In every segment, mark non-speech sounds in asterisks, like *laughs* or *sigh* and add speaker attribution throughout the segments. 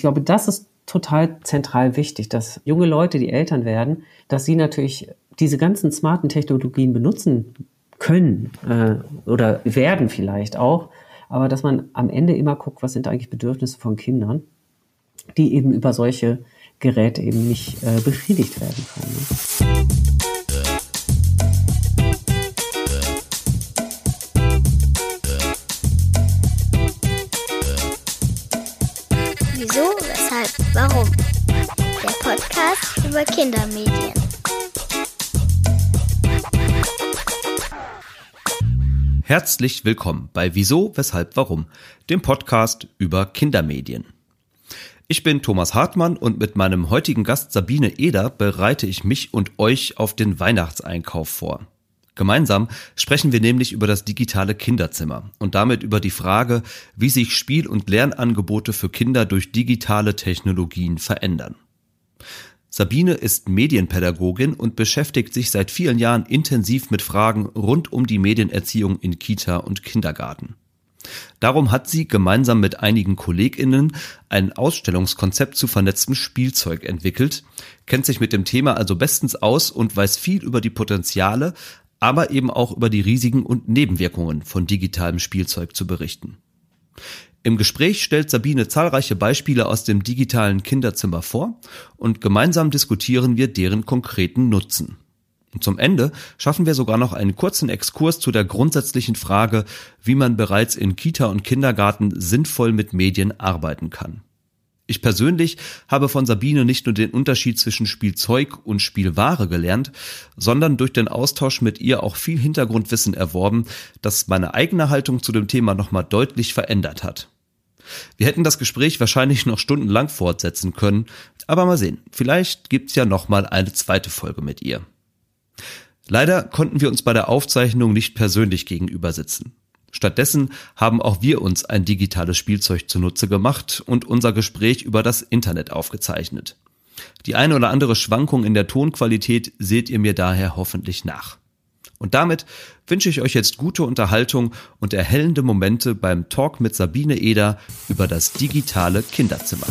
Speaker 1: ich glaube, das ist total zentral wichtig, dass junge Leute, die Eltern werden, dass sie natürlich diese ganzen smarten Technologien benutzen können äh, oder werden vielleicht auch, aber dass man am Ende immer guckt, was sind eigentlich Bedürfnisse von Kindern, die eben über solche Geräte eben nicht äh, befriedigt werden können. Ne?
Speaker 2: Über Kindermedien.
Speaker 3: Herzlich willkommen bei Wieso, Weshalb, Warum, dem Podcast über Kindermedien. Ich bin Thomas Hartmann und mit meinem heutigen Gast Sabine Eder bereite ich mich und euch auf den Weihnachtseinkauf vor. Gemeinsam sprechen wir nämlich über das digitale Kinderzimmer und damit über die Frage, wie sich Spiel- und Lernangebote für Kinder durch digitale Technologien verändern. Sabine ist Medienpädagogin und beschäftigt sich seit vielen Jahren intensiv mit Fragen rund um die Medienerziehung in Kita und Kindergarten. Darum hat sie gemeinsam mit einigen Kolleginnen ein Ausstellungskonzept zu vernetztem Spielzeug entwickelt, kennt sich mit dem Thema also bestens aus und weiß viel über die Potenziale, aber eben auch über die Risiken und Nebenwirkungen von digitalem Spielzeug zu berichten. Im Gespräch stellt Sabine zahlreiche Beispiele aus dem digitalen Kinderzimmer vor und gemeinsam diskutieren wir deren konkreten Nutzen. Und zum Ende schaffen wir sogar noch einen kurzen Exkurs zu der grundsätzlichen Frage, wie man bereits in Kita und Kindergarten sinnvoll mit Medien arbeiten kann. Ich persönlich habe von Sabine nicht nur den Unterschied zwischen Spielzeug und Spielware gelernt, sondern durch den Austausch mit ihr auch viel Hintergrundwissen erworben, das meine eigene Haltung zu dem Thema nochmal deutlich verändert hat. Wir hätten das Gespräch wahrscheinlich noch stundenlang fortsetzen können, aber mal sehen, vielleicht gibt's ja nochmal eine zweite Folge mit ihr. Leider konnten wir uns bei der Aufzeichnung nicht persönlich gegenüber sitzen. Stattdessen haben auch wir uns ein digitales Spielzeug zunutze gemacht und unser Gespräch über das Internet aufgezeichnet. Die eine oder andere Schwankung in der Tonqualität seht ihr mir daher hoffentlich nach. Und damit wünsche ich euch jetzt gute Unterhaltung und erhellende Momente beim Talk mit Sabine Eder über das digitale Kinderzimmer.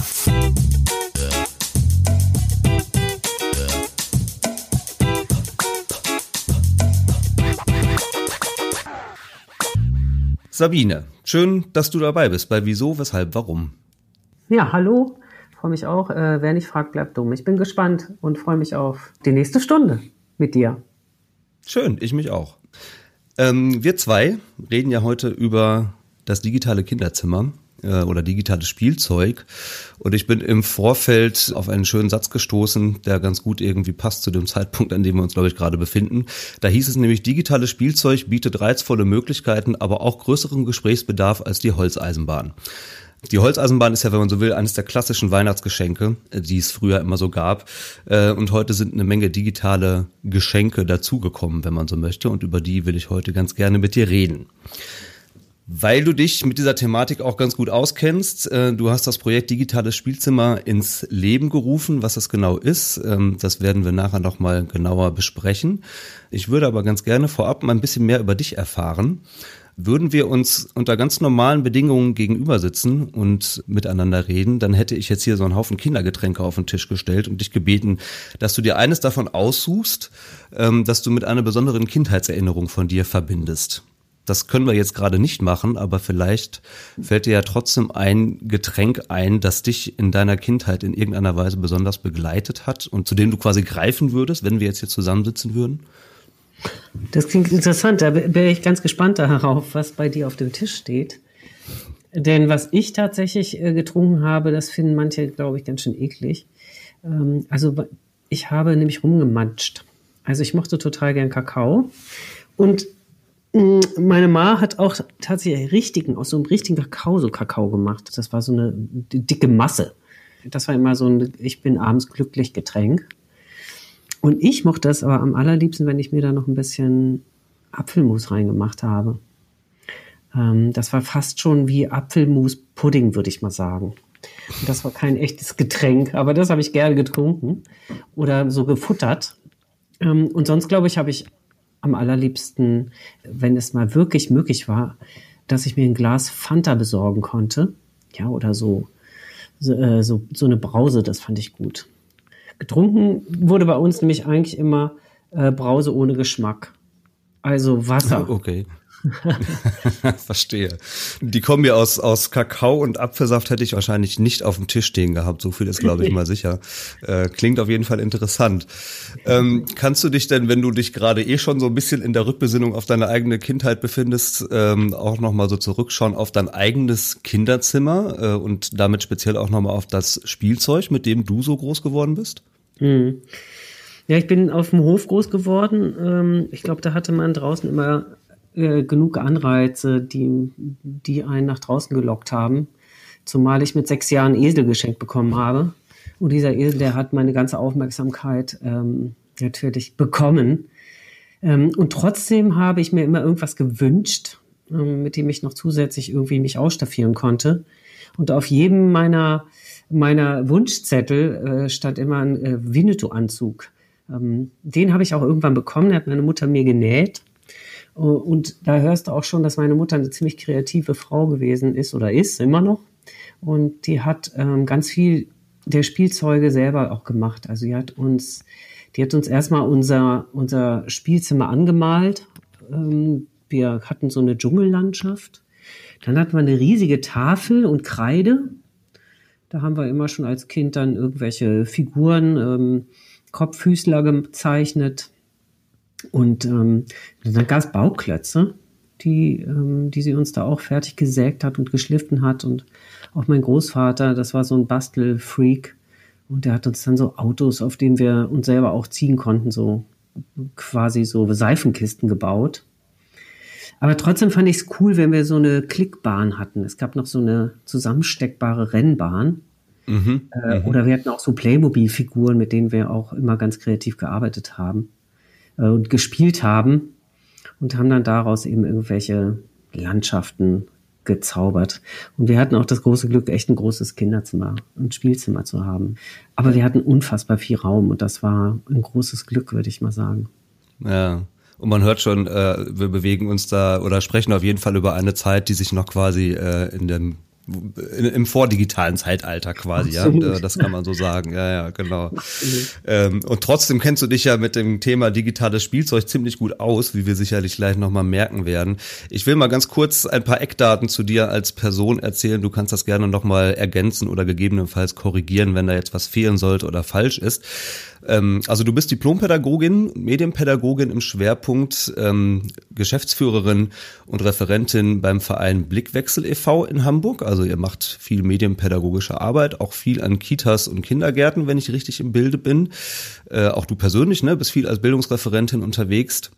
Speaker 3: Sabine, schön, dass du dabei bist bei Wieso, Weshalb, Warum.
Speaker 1: Ja, hallo. Freue mich auch. Äh, wer nicht fragt, bleibt dumm. Ich bin gespannt und freue mich auf die nächste Stunde mit dir.
Speaker 3: Schön, ich mich auch. Ähm, wir zwei reden ja heute über das digitale Kinderzimmer äh, oder digitales Spielzeug. Und ich bin im Vorfeld auf einen schönen Satz gestoßen, der ganz gut irgendwie passt zu dem Zeitpunkt, an dem wir uns, glaube ich, gerade befinden. Da hieß es nämlich, digitales Spielzeug bietet reizvolle Möglichkeiten, aber auch größeren Gesprächsbedarf als die Holzeisenbahn. Die Holzeisenbahn ist ja, wenn man so will, eines der klassischen Weihnachtsgeschenke, die es früher immer so gab. Äh, und heute sind eine Menge digitale Geschenke dazugekommen, wenn man so möchte. Und über die will ich heute ganz gerne mit dir reden weil du dich mit dieser Thematik auch ganz gut auskennst. Äh, du hast das Projekt Digitales Spielzimmer ins Leben gerufen. Was das genau ist, ähm, das werden wir nachher nochmal genauer besprechen. Ich würde aber ganz gerne vorab mal ein bisschen mehr über dich erfahren. Würden wir uns unter ganz normalen Bedingungen gegenüber sitzen und miteinander reden, dann hätte ich jetzt hier so einen Haufen Kindergetränke auf den Tisch gestellt und dich gebeten, dass du dir eines davon aussuchst, ähm, dass du mit einer besonderen Kindheitserinnerung von dir verbindest. Das können wir jetzt gerade nicht machen, aber vielleicht fällt dir ja trotzdem ein Getränk ein, das dich in deiner Kindheit in irgendeiner Weise besonders begleitet hat und zu dem du quasi greifen würdest, wenn wir jetzt hier zusammensitzen würden.
Speaker 1: Das klingt interessant. Da bin ich ganz gespannt darauf, was bei dir auf dem Tisch steht. Denn was ich tatsächlich äh, getrunken habe, das finden manche, glaube ich, ganz schön eklig. Ähm, also ich habe nämlich rumgematscht. Also ich mochte total gern Kakao. Und meine Ma hat auch tatsächlich richtigen, aus so einem richtigen Kakao so Kakao gemacht. Das war so eine dicke Masse. Das war immer so ein Ich bin abends glücklich Getränk. Und ich mochte das aber am allerliebsten, wenn ich mir da noch ein bisschen Apfelmus reingemacht habe. Ähm, das war fast schon wie Apfelmus-Pudding, würde ich mal sagen. Und das war kein echtes Getränk, aber das habe ich gerne getrunken oder so gefuttert. Ähm, und sonst, glaube ich, habe ich am allerliebsten, wenn es mal wirklich möglich war, dass ich mir ein Glas Fanta besorgen konnte. Ja, oder so so, äh, so, so eine Brause, das fand ich gut. Getrunken wurde bei uns nämlich eigentlich immer äh, Brause ohne Geschmack. Also Wasser.
Speaker 3: Okay. *laughs* Verstehe. Die kommen ja aus, aus Kakao und Apfelsaft hätte ich wahrscheinlich nicht auf dem Tisch stehen gehabt. So viel ist, glaube ich, mal sicher. Äh, klingt auf jeden Fall interessant. Ähm, kannst du dich denn, wenn du dich gerade eh schon so ein bisschen in der Rückbesinnung auf deine eigene Kindheit befindest, ähm, auch nochmal so zurückschauen auf dein eigenes Kinderzimmer äh, und damit speziell auch nochmal auf das Spielzeug, mit dem du so groß geworden bist?
Speaker 1: Hm. Ja, ich bin auf dem Hof groß geworden. Ähm, ich glaube, da hatte man draußen immer äh, genug Anreize, die, die einen nach draußen gelockt haben. Zumal ich mit sechs Jahren Esel geschenkt bekommen habe. Und dieser Esel, der hat meine ganze Aufmerksamkeit ähm, natürlich bekommen. Ähm, und trotzdem habe ich mir immer irgendwas gewünscht, ähm, mit dem ich noch zusätzlich irgendwie mich ausstaffieren konnte. Und auf jedem meiner, meiner Wunschzettel äh, stand immer ein äh, Winnetou-Anzug. Ähm, den habe ich auch irgendwann bekommen, den hat meine Mutter mir genäht. Und da hörst du auch schon, dass meine Mutter eine ziemlich kreative Frau gewesen ist oder ist, immer noch. Und die hat ähm, ganz viel der Spielzeuge selber auch gemacht. Also die hat uns, die hat uns erstmal unser, unser Spielzimmer angemalt. Ähm, wir hatten so eine Dschungellandschaft. Dann hatten wir eine riesige Tafel und Kreide. Da haben wir immer schon als Kind dann irgendwelche Figuren, ähm, Kopffüßler gezeichnet. Und ähm, dann gab es Bauklötze, die, ähm, die sie uns da auch fertig gesägt hat und geschliffen hat. Und auch mein Großvater, das war so ein Bastelfreak. Und der hat uns dann so Autos, auf denen wir uns selber auch ziehen konnten, so quasi so Seifenkisten gebaut. Aber trotzdem fand ich es cool, wenn wir so eine Klickbahn hatten. Es gab noch so eine zusammensteckbare Rennbahn. Mhm, äh, mhm. oder wir hatten auch so Playmobil-Figuren, mit denen wir auch immer ganz kreativ gearbeitet haben und gespielt haben und haben dann daraus eben irgendwelche Landschaften gezaubert. Und wir hatten auch das große Glück, echt ein großes Kinderzimmer und Spielzimmer zu haben. Aber wir hatten unfassbar viel Raum und das war ein großes Glück, würde ich mal sagen.
Speaker 3: Ja. Und man hört schon, äh, wir bewegen uns da oder sprechen auf jeden Fall über eine Zeit, die sich noch quasi äh, in dem im vordigitalen Zeitalter quasi, Absolut. ja. Das kann man so sagen. Ja, ja, genau. Ähm, und trotzdem kennst du dich ja mit dem Thema digitales Spielzeug ziemlich gut aus, wie wir sicherlich gleich nochmal merken werden. Ich will mal ganz kurz ein paar Eckdaten zu dir als Person erzählen. Du kannst das gerne nochmal ergänzen oder gegebenenfalls korrigieren, wenn da jetzt was fehlen sollte oder falsch ist. Ähm, also du bist Diplompädagogin, Medienpädagogin im Schwerpunkt, ähm, Geschäftsführerin und Referentin beim Verein Blickwechsel e.V. in Hamburg. Also ihr macht viel medienpädagogische Arbeit, auch viel an Kitas und Kindergärten, wenn ich richtig im Bilde bin. Äh, auch du persönlich, ne, bist viel als Bildungsreferentin unterwegs.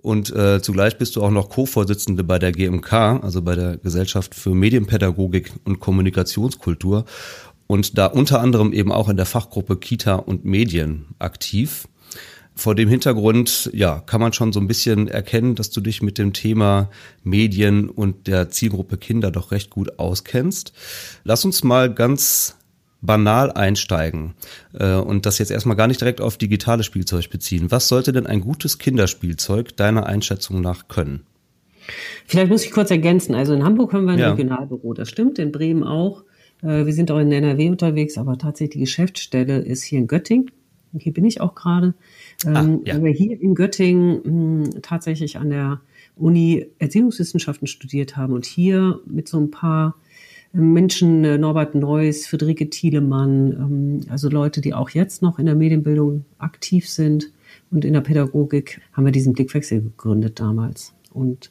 Speaker 3: Und äh, zugleich bist du auch noch Co-Vorsitzende bei der GMK, also bei der Gesellschaft für Medienpädagogik und Kommunikationskultur und da unter anderem eben auch in der Fachgruppe Kita und Medien aktiv. Vor dem Hintergrund, ja, kann man schon so ein bisschen erkennen, dass du dich mit dem Thema Medien und der Zielgruppe Kinder doch recht gut auskennst. Lass uns mal ganz banal einsteigen äh, und das jetzt erstmal gar nicht direkt auf digitales Spielzeug beziehen. Was sollte denn ein gutes Kinderspielzeug deiner Einschätzung nach können?
Speaker 1: Vielleicht muss ich kurz ergänzen. Also in Hamburg haben wir ein ja. Regionalbüro, das stimmt, in Bremen auch. Äh, wir sind auch in NRW unterwegs, aber tatsächlich die Geschäftsstelle ist hier in Göttingen. Hier bin ich auch gerade. Ah, ähm, ja. wir hier in Göttingen hm, tatsächlich an der Uni Erziehungswissenschaften studiert haben und hier mit so ein paar Menschen, äh, Norbert Neuss, Friederike Thielemann, ähm, also Leute, die auch jetzt noch in der Medienbildung aktiv sind und in der Pädagogik, haben wir diesen Blickwechsel gegründet damals. Und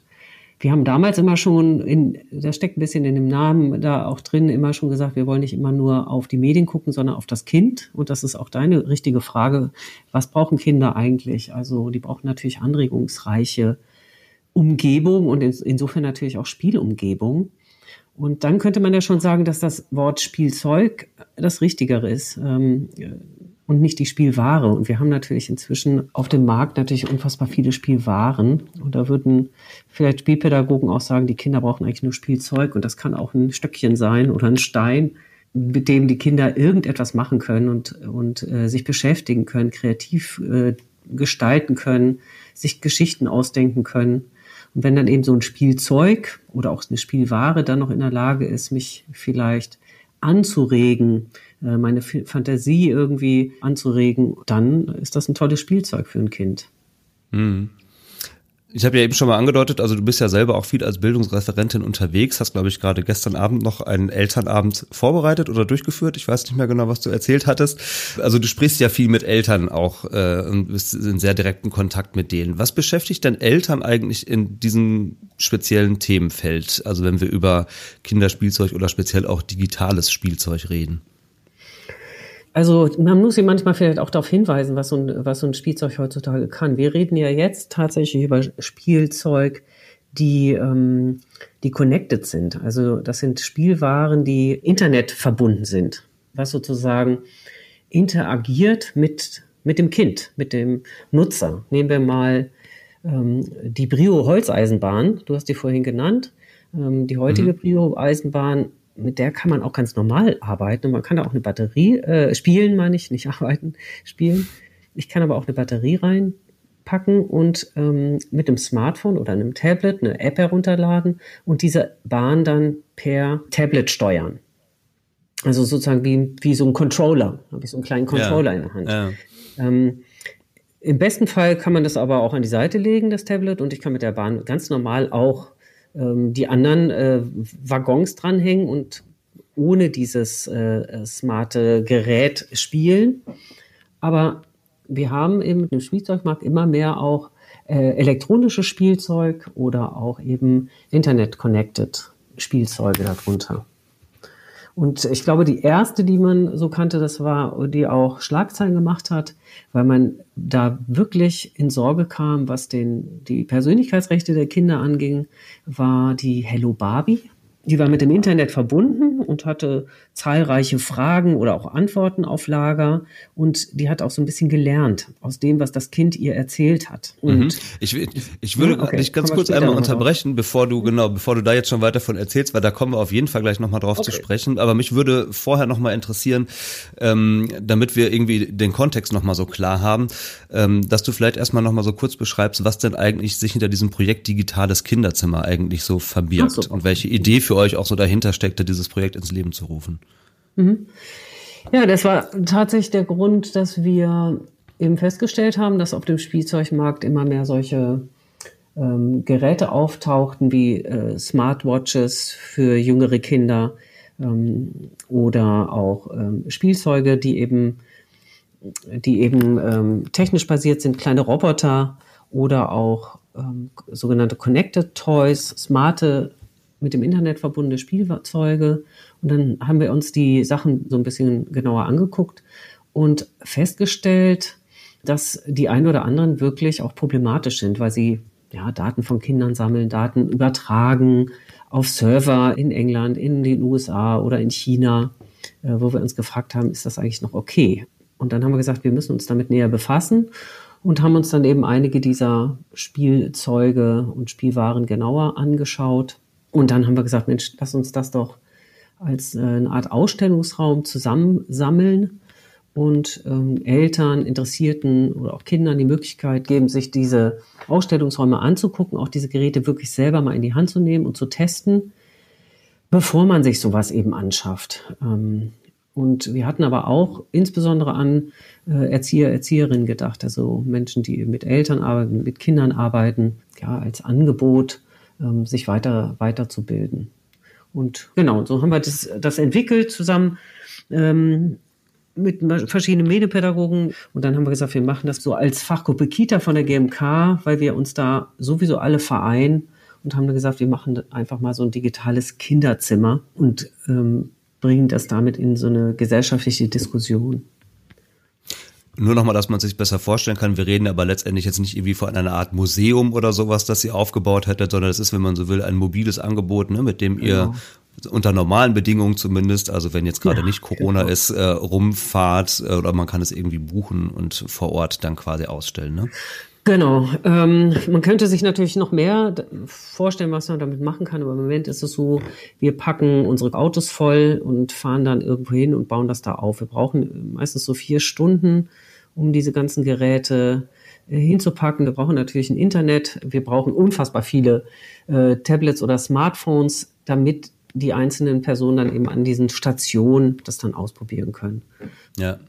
Speaker 1: wir haben damals immer schon, in, das steckt ein bisschen in dem Namen da auch drin, immer schon gesagt, wir wollen nicht immer nur auf die Medien gucken, sondern auf das Kind. Und das ist auch deine richtige Frage. Was brauchen Kinder eigentlich? Also die brauchen natürlich anregungsreiche Umgebung und insofern natürlich auch Spielumgebung. Und dann könnte man ja schon sagen, dass das Wort Spielzeug das Richtigere ist. Und nicht die Spielware. Und wir haben natürlich inzwischen auf dem Markt natürlich unfassbar viele Spielwaren. Und da würden vielleicht Spielpädagogen auch sagen, die Kinder brauchen eigentlich nur Spielzeug. Und das kann auch ein Stöckchen sein oder ein Stein, mit dem die Kinder irgendetwas machen können und, und äh, sich beschäftigen können, kreativ äh, gestalten können, sich Geschichten ausdenken können. Und wenn dann eben so ein Spielzeug oder auch eine Spielware dann noch in der Lage ist, mich vielleicht anzuregen, meine Fantasie irgendwie anzuregen, dann ist das ein tolles Spielzeug für ein Kind.
Speaker 3: Mhm. Ich habe ja eben schon mal angedeutet, also du bist ja selber auch viel als Bildungsreferentin unterwegs, hast, glaube ich, gerade gestern Abend noch einen Elternabend vorbereitet oder durchgeführt. Ich weiß nicht mehr genau, was du erzählt hattest. Also du sprichst ja viel mit Eltern auch äh, und bist in sehr direkten Kontakt mit denen. Was beschäftigt denn Eltern eigentlich in diesem speziellen Themenfeld? Also wenn wir über Kinderspielzeug oder speziell auch digitales Spielzeug reden?
Speaker 1: Also man muss sie manchmal vielleicht auch darauf hinweisen, was so, ein, was so ein Spielzeug heutzutage kann. Wir reden ja jetzt tatsächlich über Spielzeug, die, ähm, die connected sind. Also das sind Spielwaren, die Internet verbunden sind, was sozusagen interagiert mit, mit dem Kind, mit dem Nutzer. Nehmen wir mal ähm, die Brio Holzeisenbahn, du hast die vorhin genannt. Ähm, die heutige mhm. Brio Eisenbahn mit der kann man auch ganz normal arbeiten und man kann da auch eine Batterie äh, spielen, meine ich, nicht *laughs* arbeiten, spielen. Ich kann aber auch eine Batterie reinpacken und ähm, mit einem Smartphone oder einem Tablet eine App herunterladen und diese Bahn dann per Tablet steuern. Also sozusagen wie, wie so ein Controller, habe ich so einen kleinen Controller ja. in der Hand. Ja. Ähm, Im besten Fall kann man das aber auch an die Seite legen, das Tablet, und ich kann mit der Bahn ganz normal auch ähm, die anderen äh, Waggons dranhängen und ohne dieses äh, smarte Gerät spielen. Aber wir haben eben dem Spielzeugmarkt immer mehr auch äh, elektronisches Spielzeug oder auch eben Internet-connected Spielzeuge darunter. Und ich glaube, die erste, die man so kannte, das war, die auch Schlagzeilen gemacht hat, weil man da wirklich in Sorge kam, was den, die Persönlichkeitsrechte der Kinder anging, war die Hello Barbie. Die war mit dem Internet verbunden und hatte zahlreiche Fragen oder auch Antworten auf Lager. Und die hat auch so ein bisschen gelernt aus dem, was das Kind ihr erzählt hat.
Speaker 3: Mhm. ich, ich würde okay, dich ganz kurz einmal unterbrechen, drauf. bevor du, genau, bevor du da jetzt schon weiter von erzählst, weil da kommen wir auf jeden Fall gleich nochmal drauf okay. zu sprechen. Aber mich würde vorher nochmal interessieren, ähm, damit wir irgendwie den Kontext nochmal so klar haben, ähm, dass du vielleicht erstmal nochmal so kurz beschreibst, was denn eigentlich sich hinter diesem Projekt Digitales Kinderzimmer eigentlich so verbirgt so. und welche Idee für euch auch so dahinter steckte, dieses Projekt ins Leben zu rufen.
Speaker 1: Mhm. Ja, das war tatsächlich der Grund, dass wir eben festgestellt haben, dass auf dem Spielzeugmarkt immer mehr solche ähm, Geräte auftauchten wie äh, Smartwatches für jüngere Kinder ähm, oder auch ähm, Spielzeuge, die eben, die eben ähm, technisch basiert sind, kleine Roboter oder auch ähm, sogenannte Connected Toys, smarte mit dem Internet verbundene Spielzeuge. Und dann haben wir uns die Sachen so ein bisschen genauer angeguckt und festgestellt, dass die ein oder anderen wirklich auch problematisch sind, weil sie ja, Daten von Kindern sammeln, Daten übertragen auf Server in England, in den USA oder in China, äh, wo wir uns gefragt haben, ist das eigentlich noch okay? Und dann haben wir gesagt, wir müssen uns damit näher befassen und haben uns dann eben einige dieser Spielzeuge und Spielwaren genauer angeschaut und dann haben wir gesagt, Mensch, lass uns das doch als äh, eine Art Ausstellungsraum zusammensammeln und ähm, Eltern, Interessierten oder auch Kindern die Möglichkeit geben, sich diese Ausstellungsräume anzugucken, auch diese Geräte wirklich selber mal in die Hand zu nehmen und zu testen, bevor man sich sowas eben anschafft. Ähm, und wir hatten aber auch insbesondere an äh, Erzieher, Erzieherinnen gedacht, also Menschen, die mit Eltern arbeiten, mit Kindern arbeiten, ja, als Angebot ähm, sich weiter weiterzubilden. Und genau, so haben wir das, das entwickelt zusammen ähm, mit verschiedenen Medienpädagogen. Und dann haben wir gesagt, wir machen das so als Fachgruppe Kita von der GMK, weil wir uns da sowieso alle vereinen und haben gesagt, wir machen einfach mal so ein digitales Kinderzimmer und ähm, bringen das damit in so eine gesellschaftliche Diskussion.
Speaker 3: Nur nochmal, dass man sich besser vorstellen kann. Wir reden aber letztendlich jetzt nicht irgendwie von einer Art Museum oder sowas, das sie aufgebaut hätte, sondern es ist, wenn man so will, ein mobiles Angebot, ne, mit dem ihr genau. unter normalen Bedingungen zumindest, also wenn jetzt gerade ja, nicht Corona genau. ist, äh, rumfahrt äh, oder man kann es irgendwie buchen und vor Ort dann quasi ausstellen. Ne?
Speaker 1: Genau. Ähm, man könnte sich natürlich noch mehr vorstellen, was man damit machen kann. Aber im Moment ist es so, wir packen unsere Autos voll und fahren dann irgendwo hin und bauen das da auf. Wir brauchen meistens so vier Stunden, um diese ganzen Geräte äh, hinzupacken. Wir brauchen natürlich ein Internet. Wir brauchen unfassbar viele äh, Tablets oder Smartphones, damit die einzelnen Personen dann eben an diesen Stationen das dann ausprobieren können.
Speaker 3: Ja.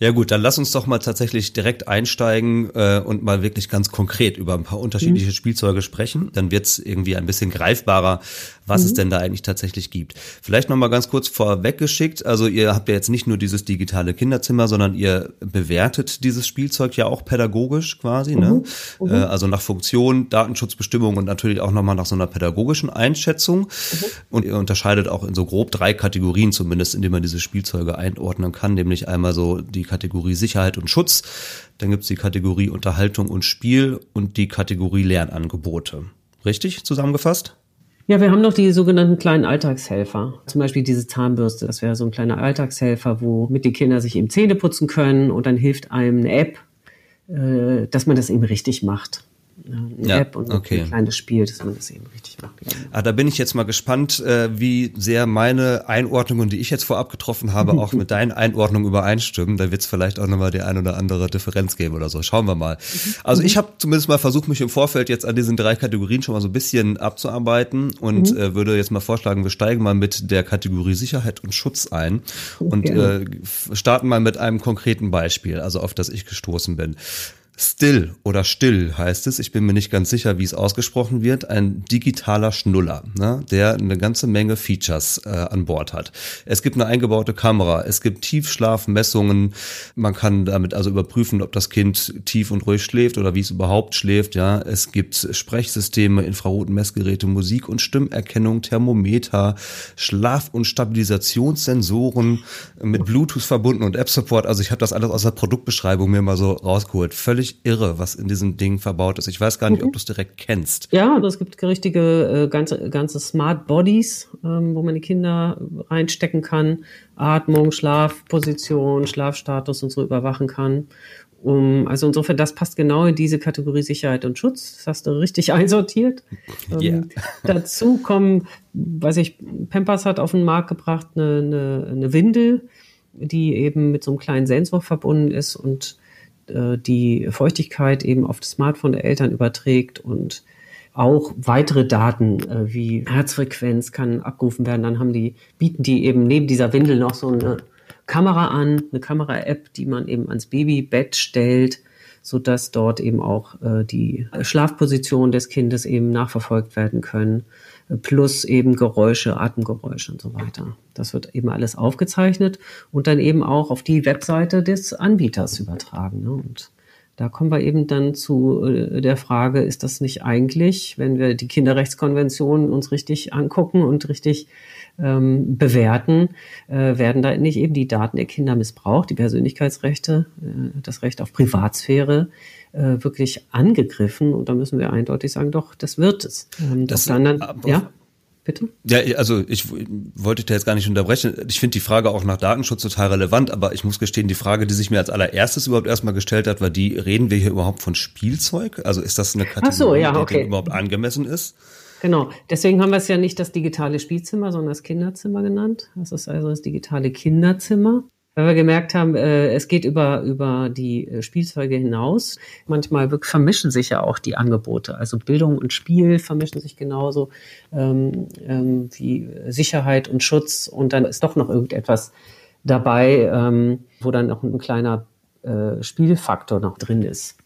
Speaker 3: Ja gut, dann lass uns doch mal tatsächlich direkt einsteigen äh, und mal wirklich ganz konkret über ein paar unterschiedliche mhm. Spielzeuge sprechen. Dann wird's irgendwie ein bisschen greifbarer, was mhm. es denn da eigentlich tatsächlich gibt. Vielleicht noch mal ganz kurz vorweggeschickt. Also ihr habt ja jetzt nicht nur dieses digitale Kinderzimmer, sondern ihr bewertet dieses Spielzeug ja auch pädagogisch quasi. Ne? Mhm. Ne? Äh, also nach Funktion, Datenschutzbestimmung und natürlich auch nochmal nach so einer pädagogischen Einschätzung. Mhm. Und ihr unterscheidet auch in so grob drei Kategorien zumindest, in denen man diese Spielzeuge einordnen kann. Nämlich einmal so die Kategorie Sicherheit und Schutz, dann gibt's die Kategorie Unterhaltung und Spiel und die Kategorie Lernangebote. Richtig zusammengefasst?
Speaker 1: Ja, wir haben noch die sogenannten kleinen Alltagshelfer. Zum Beispiel diese Zahnbürste. Das wäre so ein kleiner Alltagshelfer, womit die Kinder sich eben Zähne putzen können und dann hilft einem eine App, äh, dass man das eben richtig macht eine ja, App und okay. ein kleines Spiel, dass man das eben richtig macht.
Speaker 3: Ah, da bin ich jetzt mal gespannt, äh, wie sehr meine Einordnungen, die ich jetzt vorab getroffen habe, auch mit deinen Einordnungen übereinstimmen. Da wird es vielleicht auch nochmal die ein oder andere Differenz geben oder so. Schauen wir mal. Also ich habe zumindest mal versucht, mich im Vorfeld jetzt an diesen drei Kategorien schon mal so ein bisschen abzuarbeiten und mhm. äh, würde jetzt mal vorschlagen, wir steigen mal mit der Kategorie Sicherheit und Schutz ein und äh, starten mal mit einem konkreten Beispiel, also auf das ich gestoßen bin. Still oder Still heißt es, ich bin mir nicht ganz sicher, wie es ausgesprochen wird, ein digitaler Schnuller, ne, der eine ganze Menge Features äh, an Bord hat. Es gibt eine eingebaute Kamera, es gibt Tiefschlafmessungen, man kann damit also überprüfen, ob das Kind tief und ruhig schläft oder wie es überhaupt schläft, ja. Es gibt Sprechsysteme, Infrarotmessgeräte, Musik- und Stimmerkennung, Thermometer, Schlaf- und Stabilisationssensoren mit Bluetooth verbunden und App-Support. Also ich habe das alles aus der Produktbeschreibung mir mal so rausgeholt. Völlig völlig irre, was in diesem Ding verbaut ist. Ich weiß gar nicht, mhm. ob du es direkt kennst.
Speaker 1: Ja, also es gibt richtige äh, ganze, ganze Smart Bodies, ähm, wo man die Kinder reinstecken kann, Atmung, Schlafposition, Schlafstatus und so überwachen kann. Um, also insofern, das passt genau in diese Kategorie Sicherheit und Schutz. Das hast du richtig *laughs* einsortiert. Yeah. Ähm, dazu kommen, weiß ich, Pampers hat auf den Markt gebracht eine, eine, eine Windel, die eben mit so einem kleinen Sensor verbunden ist und äh, die Feuchtigkeit eben auf das Smartphone der Eltern überträgt und auch weitere Daten äh, wie Herzfrequenz kann abgerufen werden. Dann haben die, bieten die eben neben dieser Windel noch so eine Kamera an, eine Kamera-App, die man eben ans Babybett stellt, so dass dort eben auch äh, die Schlafposition des Kindes eben nachverfolgt werden können plus eben Geräusche, Atemgeräusche und so weiter. Das wird eben alles aufgezeichnet und dann eben auch auf die Webseite des Anbieters übertragen. Ne? Und da kommen wir eben dann zu äh, der Frage, ist das nicht eigentlich, wenn wir die Kinderrechtskonvention uns richtig angucken und richtig ähm, bewerten, äh, werden da nicht eben die Daten der Kinder missbraucht, die Persönlichkeitsrechte, äh, das Recht auf Privatsphäre äh, wirklich angegriffen. Und da müssen wir eindeutig sagen, doch, das wird es.
Speaker 3: Ähm, das, anderen, ja. Bitte? Ja, also ich wollte da jetzt gar nicht unterbrechen. Ich finde die Frage auch nach Datenschutz total relevant, aber ich muss gestehen, die Frage, die sich mir als allererstes überhaupt erstmal gestellt hat, war die, reden wir hier überhaupt von Spielzeug? Also ist das eine Kategorie, so, ja, okay. die überhaupt angemessen ist?
Speaker 1: Genau, deswegen haben wir es ja nicht das digitale Spielzimmer, sondern das Kinderzimmer genannt. Das ist also das digitale Kinderzimmer weil wir gemerkt haben, äh, es geht über, über die äh, Spielzeuge hinaus. Manchmal vermischen sich ja auch die Angebote. Also Bildung und Spiel vermischen sich genauso ähm, ähm, wie Sicherheit und Schutz. Und dann ist doch noch irgendetwas dabei, ähm, wo dann noch ein kleiner äh, Spielfaktor noch drin ist.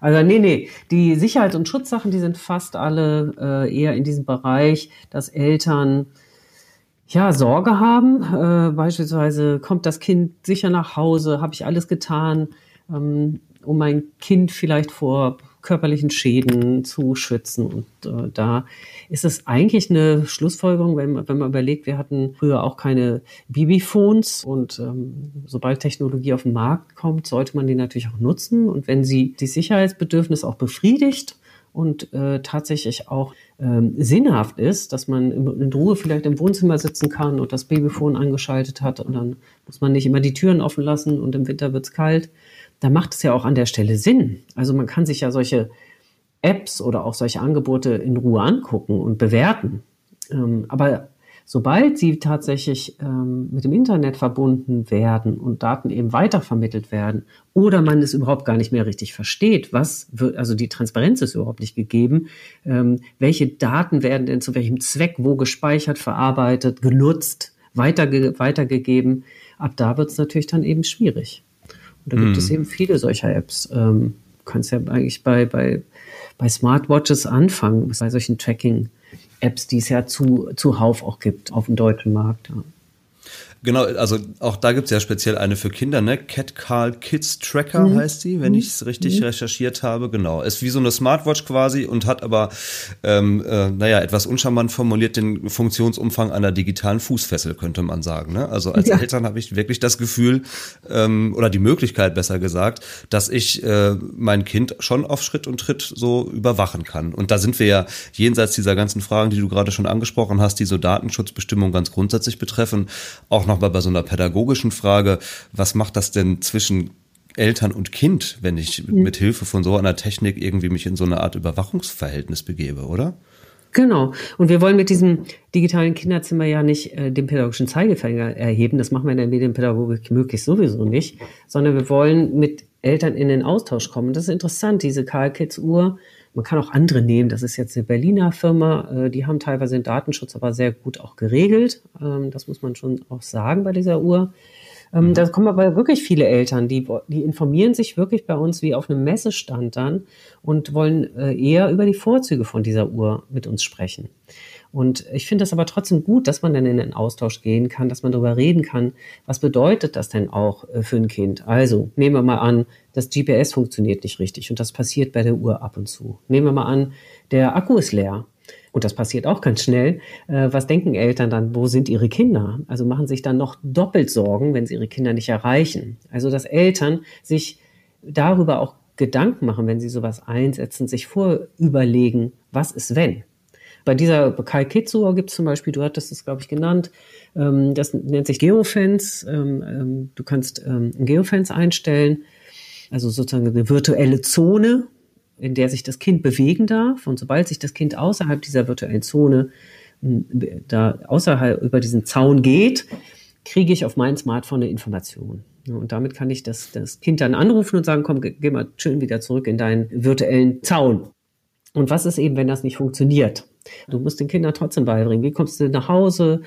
Speaker 1: Also nee, nee, die Sicherheit- und Schutzsachen, die sind fast alle äh, eher in diesem Bereich, dass Eltern ja, Sorge haben. Äh, beispielsweise kommt das Kind sicher nach Hause, habe ich alles getan, ähm, um mein Kind vielleicht vor körperlichen Schäden zu schützen. Und äh, da ist es eigentlich eine Schlussfolgerung, wenn man, wenn man überlegt, wir hatten früher auch keine Babyphones und ähm, sobald Technologie auf den Markt kommt, sollte man die natürlich auch nutzen. Und wenn sie die Sicherheitsbedürfnisse auch befriedigt, und äh, tatsächlich auch ähm, sinnhaft ist, dass man in Ruhe vielleicht im Wohnzimmer sitzen kann und das Babyphone angeschaltet hat und dann muss man nicht immer die Türen offen lassen und im Winter wird's kalt. Da macht es ja auch an der Stelle Sinn. Also man kann sich ja solche Apps oder auch solche Angebote in Ruhe angucken und bewerten. Ähm, aber Sobald sie tatsächlich ähm, mit dem Internet verbunden werden und Daten eben weitervermittelt werden oder man es überhaupt gar nicht mehr richtig versteht, was wird, also die Transparenz ist überhaupt nicht gegeben, ähm, welche Daten werden denn zu welchem Zweck wo gespeichert, verarbeitet, genutzt, weiterge weitergegeben, ab da wird es natürlich dann eben schwierig. Und da gibt es hm. eben viele solcher Apps. Ähm, du kannst ja eigentlich bei, bei, bei Smartwatches anfangen, bei solchen Tracking- Apps, die es ja zu, zuhauf auch gibt auf dem deutschen Markt. Ja.
Speaker 3: Genau, also auch da gibt's ja speziell eine für Kinder, ne? Cat Carl Kids Tracker mhm. heißt die, wenn mhm. ich es richtig mhm. recherchiert habe. Genau. Ist wie so eine Smartwatch quasi und hat aber, ähm, äh, naja, etwas uncharmant formuliert den Funktionsumfang einer digitalen Fußfessel, könnte man sagen. Ne? Also als ja. Eltern habe ich wirklich das Gefühl, ähm, oder die Möglichkeit besser gesagt, dass ich äh, mein Kind schon auf Schritt und Tritt so überwachen kann. Und da sind wir ja jenseits dieser ganzen Fragen, die du gerade schon angesprochen hast, die so Datenschutzbestimmungen ganz grundsätzlich betreffen, auch nochmal bei so einer pädagogischen Frage, was macht das denn zwischen Eltern und Kind, wenn ich mhm. mit Hilfe von so einer Technik irgendwie mich in so eine Art Überwachungsverhältnis begebe, oder?
Speaker 1: Genau. Und wir wollen mit diesem digitalen Kinderzimmer ja nicht äh, den pädagogischen Zeigefinger erheben. Das machen wir in der Medienpädagogik möglichst sowieso nicht, sondern wir wollen mit Eltern in den Austausch kommen. Das ist interessant, diese Karl Kids Uhr man kann auch andere nehmen. Das ist jetzt eine Berliner Firma. Äh, die haben teilweise den Datenschutz aber sehr gut auch geregelt. Ähm, das muss man schon auch sagen bei dieser Uhr. Ähm, mhm. Da kommen aber wirklich viele Eltern, die, die informieren sich wirklich bei uns wie auf einem Messestand dann und wollen äh, eher über die Vorzüge von dieser Uhr mit uns sprechen. Und ich finde es aber trotzdem gut, dass man dann in den Austausch gehen kann, dass man darüber reden kann, was bedeutet das denn auch äh, für ein Kind? Also nehmen wir mal an, das GPS funktioniert nicht richtig und das passiert bei der Uhr ab und zu. Nehmen wir mal an, der Akku ist leer. Und das passiert auch ganz schnell. Äh, was denken Eltern dann? Wo sind ihre Kinder? Also machen sich dann noch doppelt Sorgen, wenn sie ihre Kinder nicht erreichen. Also dass Eltern sich darüber auch Gedanken machen, wenn sie sowas einsetzen, sich vorüberlegen, was ist wenn? Bei dieser Kai Kitsuo gibt es zum Beispiel, du hattest es, glaube ich, genannt, ähm, das nennt sich Geofence. Ähm, ähm, du kannst ähm, ein Geofence einstellen, also sozusagen eine virtuelle Zone, in der sich das Kind bewegen darf. Und sobald sich das Kind außerhalb dieser virtuellen Zone da außerhalb über diesen Zaun geht, kriege ich auf mein Smartphone eine Information. Und damit kann ich das, das Kind dann anrufen und sagen, komm, geh mal schön wieder zurück in deinen virtuellen Zaun. Und was ist eben, wenn das nicht funktioniert? Du musst den Kindern trotzdem beibringen. Wie kommst du nach Hause?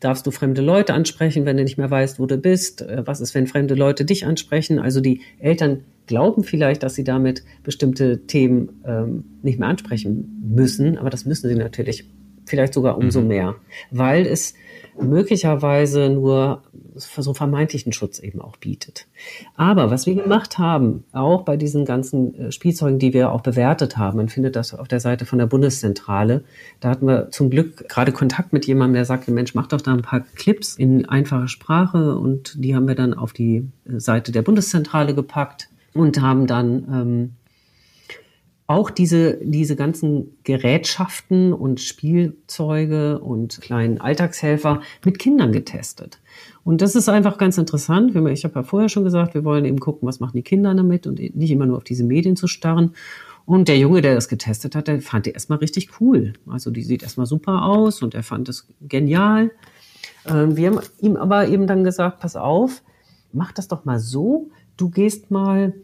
Speaker 1: Darfst du fremde Leute ansprechen, wenn du nicht mehr weißt, wo du bist? Äh, was ist, wenn fremde Leute dich ansprechen? Also die Eltern glauben vielleicht, dass sie damit bestimmte Themen ähm, nicht mehr ansprechen müssen, aber das müssen sie natürlich vielleicht sogar umso mhm. mehr, weil es möglicherweise nur so vermeintlichen Schutz eben auch bietet. Aber was wir gemacht haben, auch bei diesen ganzen äh, Spielzeugen, die wir auch bewertet haben, man findet das auf der Seite von der Bundeszentrale, da hatten wir zum Glück gerade Kontakt mit jemandem, der sagte, Mensch, mach doch da ein paar Clips in einfacher Sprache und die haben wir dann auf die äh, Seite der Bundeszentrale gepackt und haben dann ähm, auch diese, diese ganzen Gerätschaften und Spielzeuge und kleinen Alltagshelfer mit Kindern getestet. Und das ist einfach ganz interessant. Ich habe ja vorher schon gesagt, wir wollen eben gucken, was machen die Kinder damit und nicht immer nur auf diese Medien zu starren. Und der Junge, der das getestet hat, der fand die erstmal richtig cool. Also die sieht erstmal super aus und er fand es genial. Ähm, wir haben ihm aber eben dann gesagt, pass auf, mach das doch mal so, du gehst mal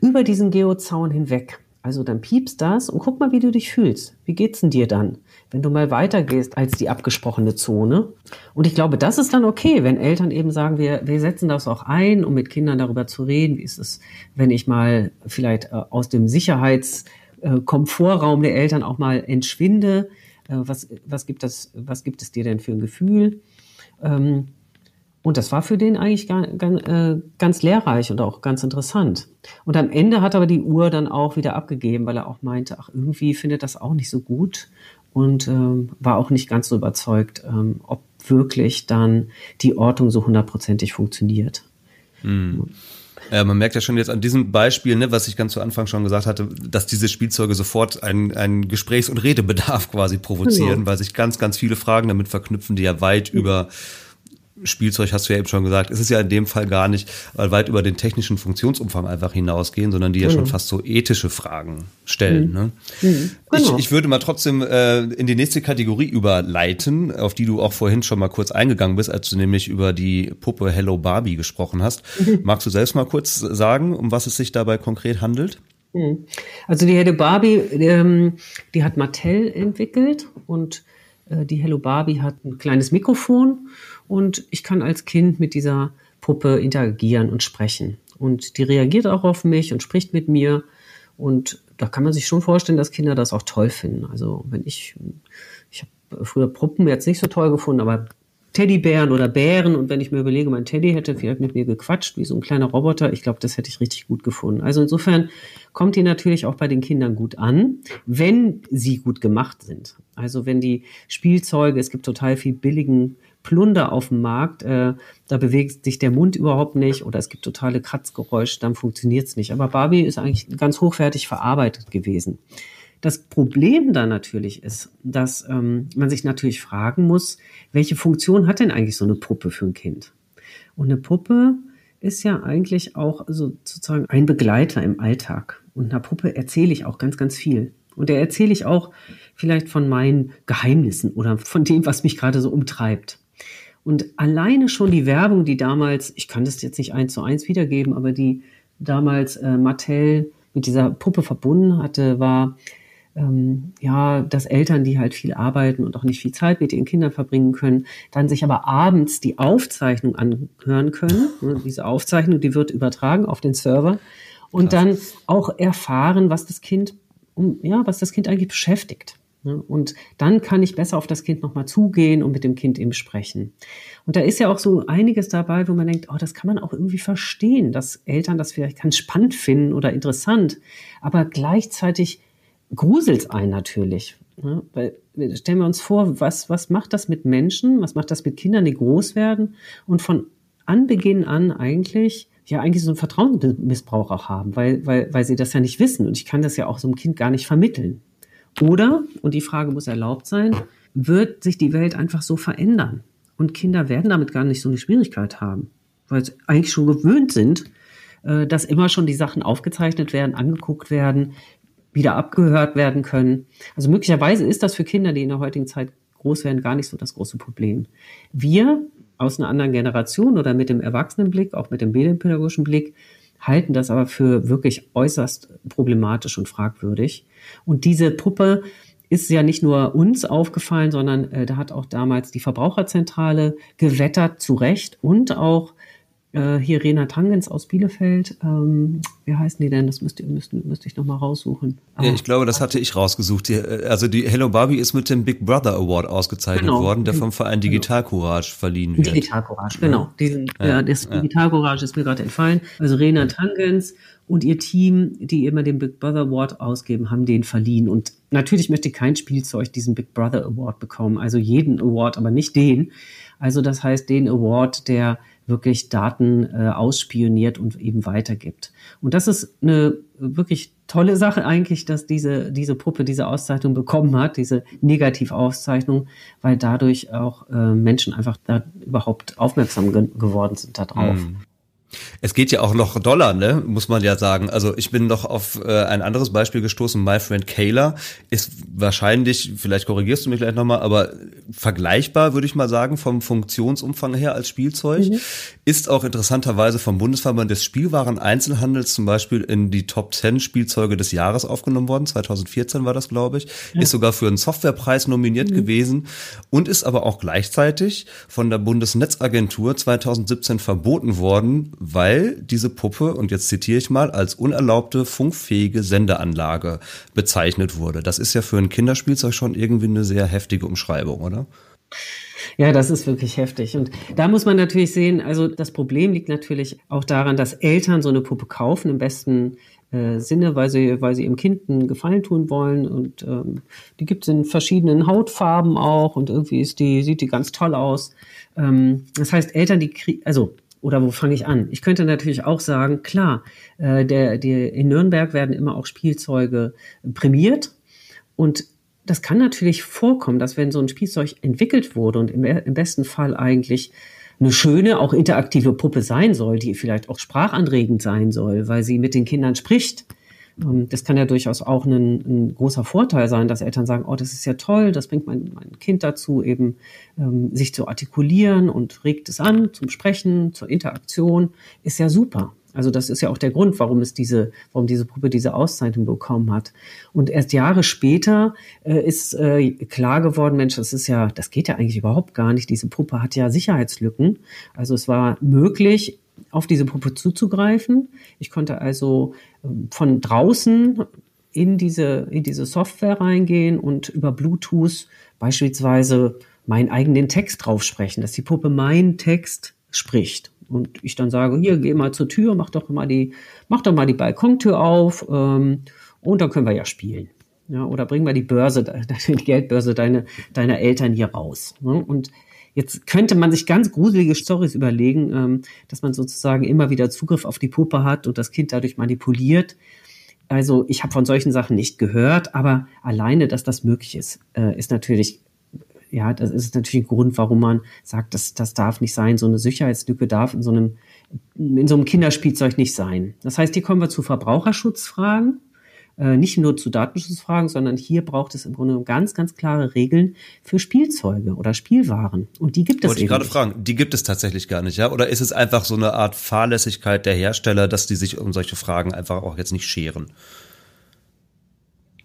Speaker 1: über diesen Geozaun hinweg. Also dann piepst das und guck mal, wie du dich fühlst. Wie geht's denn dir dann, wenn du mal weitergehst als die abgesprochene Zone? Und ich glaube, das ist dann okay, wenn Eltern eben sagen, wir, wir setzen das auch ein, um mit Kindern darüber zu reden. Wie ist es, wenn ich mal vielleicht äh, aus dem Sicherheitskomfortraum äh, der Eltern auch mal entschwinde? Äh, was, was, gibt das, was gibt es dir denn für ein Gefühl? Ähm, und das war für den eigentlich ganz, äh, ganz lehrreich und auch ganz interessant. Und am Ende hat aber die Uhr dann auch wieder abgegeben, weil er auch meinte, ach, irgendwie findet das auch nicht so gut und ähm, war auch nicht ganz so überzeugt, ähm, ob wirklich dann die Ortung so hundertprozentig funktioniert.
Speaker 3: Mhm. Ja, man merkt ja schon jetzt an diesem Beispiel, ne, was ich ganz zu Anfang schon gesagt hatte, dass diese Spielzeuge sofort einen, Gesprächs- und Redebedarf quasi provozieren, ja. weil sich ganz, ganz viele Fragen damit verknüpfen, die ja weit über Spielzeug hast du ja eben schon gesagt, ist es ja in dem Fall gar nicht, weil weit über den technischen Funktionsumfang einfach hinausgehen, sondern die ja mhm. schon fast so ethische Fragen stellen. Mhm. Ne? Mhm. Genau. Ich, ich würde mal trotzdem äh, in die nächste Kategorie überleiten, auf die du auch vorhin schon mal kurz eingegangen bist, als du nämlich über die Puppe Hello Barbie gesprochen hast. Mhm. Magst du selbst mal kurz sagen, um was es sich dabei konkret handelt?
Speaker 1: Mhm. Also die Hello Barbie, ähm, die hat Mattel entwickelt und äh, die Hello Barbie hat ein kleines Mikrofon und ich kann als Kind mit dieser Puppe interagieren und sprechen. Und die reagiert auch auf mich und spricht mit mir. Und da kann man sich schon vorstellen, dass Kinder das auch toll finden. Also wenn ich, ich habe früher Puppen jetzt nicht so toll gefunden, aber Teddybären oder Bären und wenn ich mir überlege, mein Teddy hätte vielleicht mit mir gequatscht, wie so ein kleiner Roboter, ich glaube, das hätte ich richtig gut gefunden. Also insofern kommt die natürlich auch bei den Kindern gut an, wenn sie gut gemacht sind. Also wenn die Spielzeuge, es gibt total viel billigen Plunder auf dem Markt, äh, da bewegt sich der Mund überhaupt nicht oder es gibt totale Kratzgeräusche, dann funktioniert es nicht. Aber Barbie ist eigentlich ganz hochwertig verarbeitet gewesen. Das Problem da natürlich ist, dass ähm, man sich natürlich fragen muss, welche Funktion hat denn eigentlich so eine Puppe für ein Kind? Und eine Puppe ist ja eigentlich auch so sozusagen ein Begleiter im Alltag. Und einer Puppe erzähle ich auch ganz, ganz viel. Und da erzähle ich auch vielleicht von meinen Geheimnissen oder von dem, was mich gerade so umtreibt. Und alleine schon die Werbung, die damals, ich kann das jetzt nicht eins zu eins wiedergeben, aber die damals äh, Mattel mit dieser Puppe verbunden hatte, war ähm, ja, dass Eltern, die halt viel arbeiten und auch nicht viel Zeit mit ihren Kindern verbringen können, dann sich aber abends die Aufzeichnung anhören können. *laughs* Diese Aufzeichnung, die wird übertragen auf den Server und Krass. dann auch erfahren, was das Kind, ja, was das Kind eigentlich beschäftigt. Und dann kann ich besser auf das Kind nochmal zugehen und mit dem Kind eben sprechen. Und da ist ja auch so einiges dabei, wo man denkt, oh, das kann man auch irgendwie verstehen, dass Eltern das vielleicht ganz spannend finden oder interessant. Aber gleichzeitig gruselt es einen natürlich. Ne? Weil stellen wir uns vor, was, was macht das mit Menschen, was macht das mit Kindern, die groß werden und von Anbeginn an eigentlich ja eigentlich so einen Vertrauensmissbrauch auch haben, weil, weil, weil sie das ja nicht wissen. Und ich kann das ja auch so einem Kind gar nicht vermitteln. Oder, und die Frage muss erlaubt sein, wird sich die Welt einfach so verändern? Und Kinder werden damit gar nicht so eine Schwierigkeit haben, weil sie eigentlich schon gewöhnt sind, äh, dass immer schon die Sachen aufgezeichnet werden, angeguckt werden, wieder abgehört werden können. Also möglicherweise ist das für Kinder, die in der heutigen Zeit groß werden, gar nicht so das große Problem. Wir aus einer anderen Generation oder mit dem Erwachsenenblick, auch mit dem medienpädagogischen Blick, halten das aber für wirklich äußerst problematisch und fragwürdig. Und diese Puppe ist ja nicht nur uns aufgefallen, sondern äh, da hat auch damals die Verbraucherzentrale gewettert, zu Recht, und auch äh, hier Rena Tangens aus Bielefeld. Ähm, wie heißen die denn? Das müsste, müsste, müsste ich noch mal raussuchen.
Speaker 3: ja, ich glaube, das hatte ich rausgesucht. Die, äh, also die Hello Barbie ist mit dem Big Brother Award ausgezeichnet genau. worden, der vom Verein genau. Digital Courage verliehen wird.
Speaker 1: Digital Courage, genau. Diesen, ja, ja, das ja. Digital Courage ist mir gerade entfallen. Also Rena Tangens und ihr Team, die immer den Big Brother Award ausgeben, haben den verliehen. Und natürlich möchte kein Spielzeug diesen Big Brother Award bekommen. Also jeden Award, aber nicht den. Also das heißt den Award, der wirklich Daten äh, ausspioniert und eben weitergibt. Und das ist eine wirklich tolle Sache eigentlich, dass diese, diese Puppe diese Auszeichnung bekommen hat, diese Negativauszeichnung, weil dadurch auch äh, Menschen einfach da überhaupt aufmerksam ge geworden sind darauf. Mm.
Speaker 3: Es geht ja auch noch Dollar, ne? muss man ja sagen. Also ich bin noch auf äh, ein anderes Beispiel gestoßen. My Friend Kayla ist wahrscheinlich, vielleicht korrigierst du mich gleich nochmal, aber vergleichbar, würde ich mal sagen, vom Funktionsumfang her als Spielzeug. Mhm. Ist auch interessanterweise vom Bundesverband des Spielwaren-Einzelhandels zum Beispiel in die Top 10 Spielzeuge des Jahres aufgenommen worden. 2014 war das, glaube ich. Ja. Ist sogar für einen Softwarepreis nominiert mhm. gewesen und ist aber auch gleichzeitig von der Bundesnetzagentur 2017 verboten worden, weil diese Puppe, und jetzt zitiere ich mal, als unerlaubte funkfähige Sendeanlage bezeichnet wurde. Das ist ja für ein Kinderspielzeug schon irgendwie eine sehr heftige Umschreibung, oder?
Speaker 1: Ja, das ist wirklich heftig. Und da muss man natürlich sehen, also das Problem liegt natürlich auch daran, dass Eltern so eine Puppe kaufen, im besten äh, Sinne, weil sie, weil sie ihrem Kind einen Gefallen tun wollen. Und ähm, die gibt es in verschiedenen Hautfarben auch und irgendwie ist die, sieht die ganz toll aus. Ähm, das heißt, Eltern, die kriegen, also oder wo fange ich an? Ich könnte natürlich auch sagen, klar, äh, der, der, in Nürnberg werden immer auch Spielzeuge prämiert. Und das kann natürlich vorkommen, dass wenn so ein Spielzeug entwickelt wurde und im, im besten Fall eigentlich eine schöne, auch interaktive Puppe sein soll, die vielleicht auch sprachanregend sein soll, weil sie mit den Kindern spricht. Ähm, das kann ja durchaus auch ein, ein, großer Vorteil sein, dass Eltern sagen, oh, das ist ja toll, das bringt mein, mein Kind dazu, eben ähm, sich zu artikulieren und regt es an zum Sprechen, zur Interaktion, ist ja super. Also das ist ja auch der Grund, warum es diese, warum diese Puppe diese Auszeichnung bekommen hat. Und erst Jahre später äh, ist äh, klar geworden, Mensch, das ist ja, das geht ja eigentlich überhaupt gar nicht. Diese Puppe hat ja Sicherheitslücken. Also es war möglich, auf diese Puppe zuzugreifen. Ich konnte also ähm, von draußen in diese, in diese Software reingehen und über Bluetooth beispielsweise meinen eigenen Text drauf sprechen, dass die Puppe meinen Text spricht. Und ich dann sage, hier, geh mal zur Tür, mach doch mal die, mach doch mal die Balkontür auf ähm, und dann können wir ja spielen. Ja, oder bringen wir die Börse, *laughs* die Geldbörse deine, deiner Eltern hier raus. Ne? Und jetzt könnte man sich ganz gruselige Stories überlegen, ähm, dass man sozusagen immer wieder Zugriff auf die Puppe hat und das Kind dadurch manipuliert. Also ich habe von solchen Sachen nicht gehört, aber alleine, dass das möglich ist, äh, ist natürlich ja, das ist natürlich ein Grund, warum man sagt, das, das darf nicht sein. So eine Sicherheitslücke darf in so einem, in so einem Kinderspielzeug nicht sein. Das heißt, hier kommen wir zu Verbraucherschutzfragen, nicht nur zu Datenschutzfragen, sondern hier braucht es im Grunde ganz, ganz klare Regeln für Spielzeuge oder Spielwaren. Und die gibt es
Speaker 3: Wollte ich gerade fragen, die gibt es tatsächlich gar nicht, ja? Oder ist es einfach so eine Art Fahrlässigkeit der Hersteller, dass die sich um solche Fragen einfach auch jetzt nicht scheren?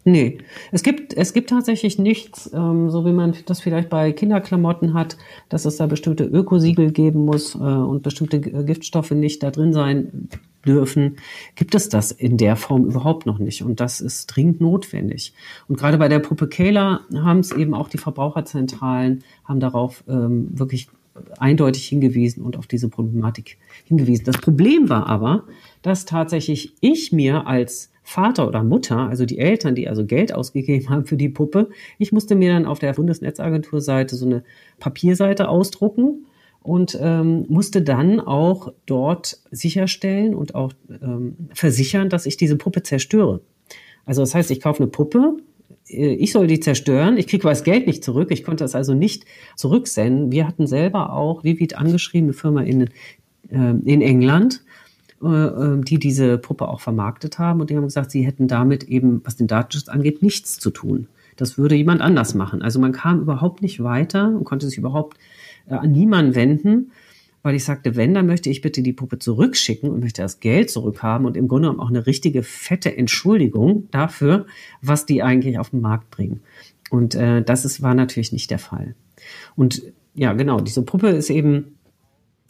Speaker 1: Nee, es gibt, es gibt tatsächlich nichts, ähm, so wie man das vielleicht bei Kinderklamotten hat, dass es da bestimmte Ökosiegel geben muss äh, und bestimmte Giftstoffe nicht da drin sein dürfen, gibt es das in der Form überhaupt noch nicht. Und das ist dringend notwendig. Und gerade bei der Puppe Kayla haben es eben auch die Verbraucherzentralen, haben darauf ähm, wirklich eindeutig hingewiesen und auf diese Problematik hingewiesen. Das Problem war aber, dass tatsächlich ich mir als Vater oder Mutter, also die Eltern, die also Geld ausgegeben haben für die Puppe, ich musste mir dann auf der Bundesnetzagentur-Seite so eine Papierseite ausdrucken und ähm, musste dann auch dort sicherstellen und auch ähm, versichern, dass ich diese Puppe zerstöre. Also das heißt, ich kaufe eine Puppe, äh, ich soll die zerstören, ich kriege das Geld nicht zurück, ich konnte das also nicht zurücksenden. Wir hatten selber auch Vivid angeschrieben, eine Firma in, äh, in England, äh, ähm, die diese Puppe auch vermarktet haben. Und die haben gesagt, sie hätten damit eben, was den Datenschutz angeht, nichts zu tun. Das würde jemand anders machen. Also man kam überhaupt nicht weiter und konnte sich überhaupt äh, an niemanden wenden, weil ich sagte, wenn, dann möchte ich bitte die Puppe zurückschicken und möchte das Geld zurückhaben und im Grunde genommen auch eine richtige fette Entschuldigung dafür, was die eigentlich auf den Markt bringen. Und äh, das ist, war natürlich nicht der Fall. Und ja, genau, diese Puppe ist eben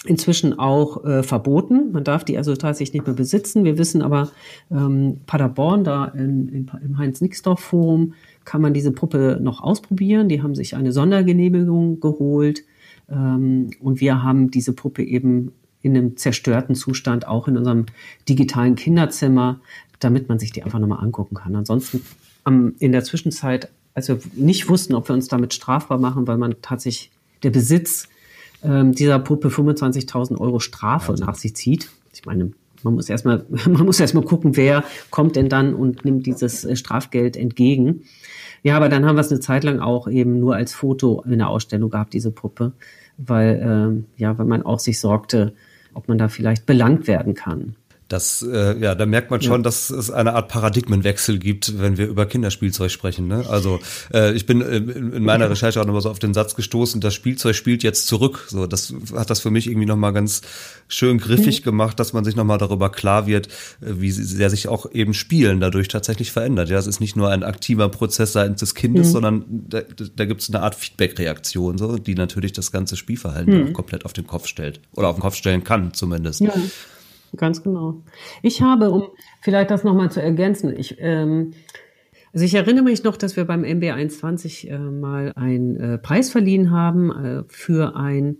Speaker 1: inzwischen auch äh, verboten. Man darf die also tatsächlich nicht mehr besitzen. Wir wissen aber, ähm, Paderborn, da in, in, im Heinz-Nixdorf-Forum, kann man diese Puppe noch ausprobieren. Die haben sich eine Sondergenehmigung geholt. Ähm, und wir haben diese Puppe eben in einem zerstörten Zustand auch in unserem digitalen Kinderzimmer, damit man sich die einfach nochmal angucken kann. Ansonsten ähm, in der Zwischenzeit, als wir nicht wussten, ob wir uns damit strafbar machen, weil man tatsächlich der Besitz ähm, dieser Puppe 25.000 Euro Strafe nach sich zieht. Ich meine, man muss erstmal, *laughs* man muss erstmal gucken, wer kommt denn dann und nimmt dieses äh, Strafgeld entgegen. Ja, aber dann haben wir es eine Zeit lang auch eben nur als Foto in der Ausstellung gehabt, diese Puppe, weil, ähm, ja, weil man auch sich sorgte, ob man da vielleicht belangt werden kann.
Speaker 3: Das, äh, ja, da merkt man schon, ja. dass es eine Art Paradigmenwechsel gibt, wenn wir über Kinderspielzeug sprechen. Ne? Also äh, ich bin äh, in meiner Recherche auch nochmal so auf den Satz gestoßen, das Spielzeug spielt jetzt zurück. So, das hat das für mich irgendwie nochmal ganz schön griffig mhm. gemacht, dass man sich nochmal darüber klar wird, äh, wie sehr sich auch eben Spielen dadurch tatsächlich verändert. Ja, es ist nicht nur ein aktiver Prozess seitens des Kindes, mhm. sondern da, da gibt es eine Art Feedback-Reaktion, so, die natürlich das ganze Spielverhalten mhm. komplett auf den Kopf stellt. Oder auf den Kopf stellen kann, zumindest. Ja.
Speaker 1: Ganz genau. Ich habe, um vielleicht das nochmal zu ergänzen, ich, ähm, also ich erinnere mich noch, dass wir beim MB21 äh, mal einen äh, Preis verliehen haben äh, für ein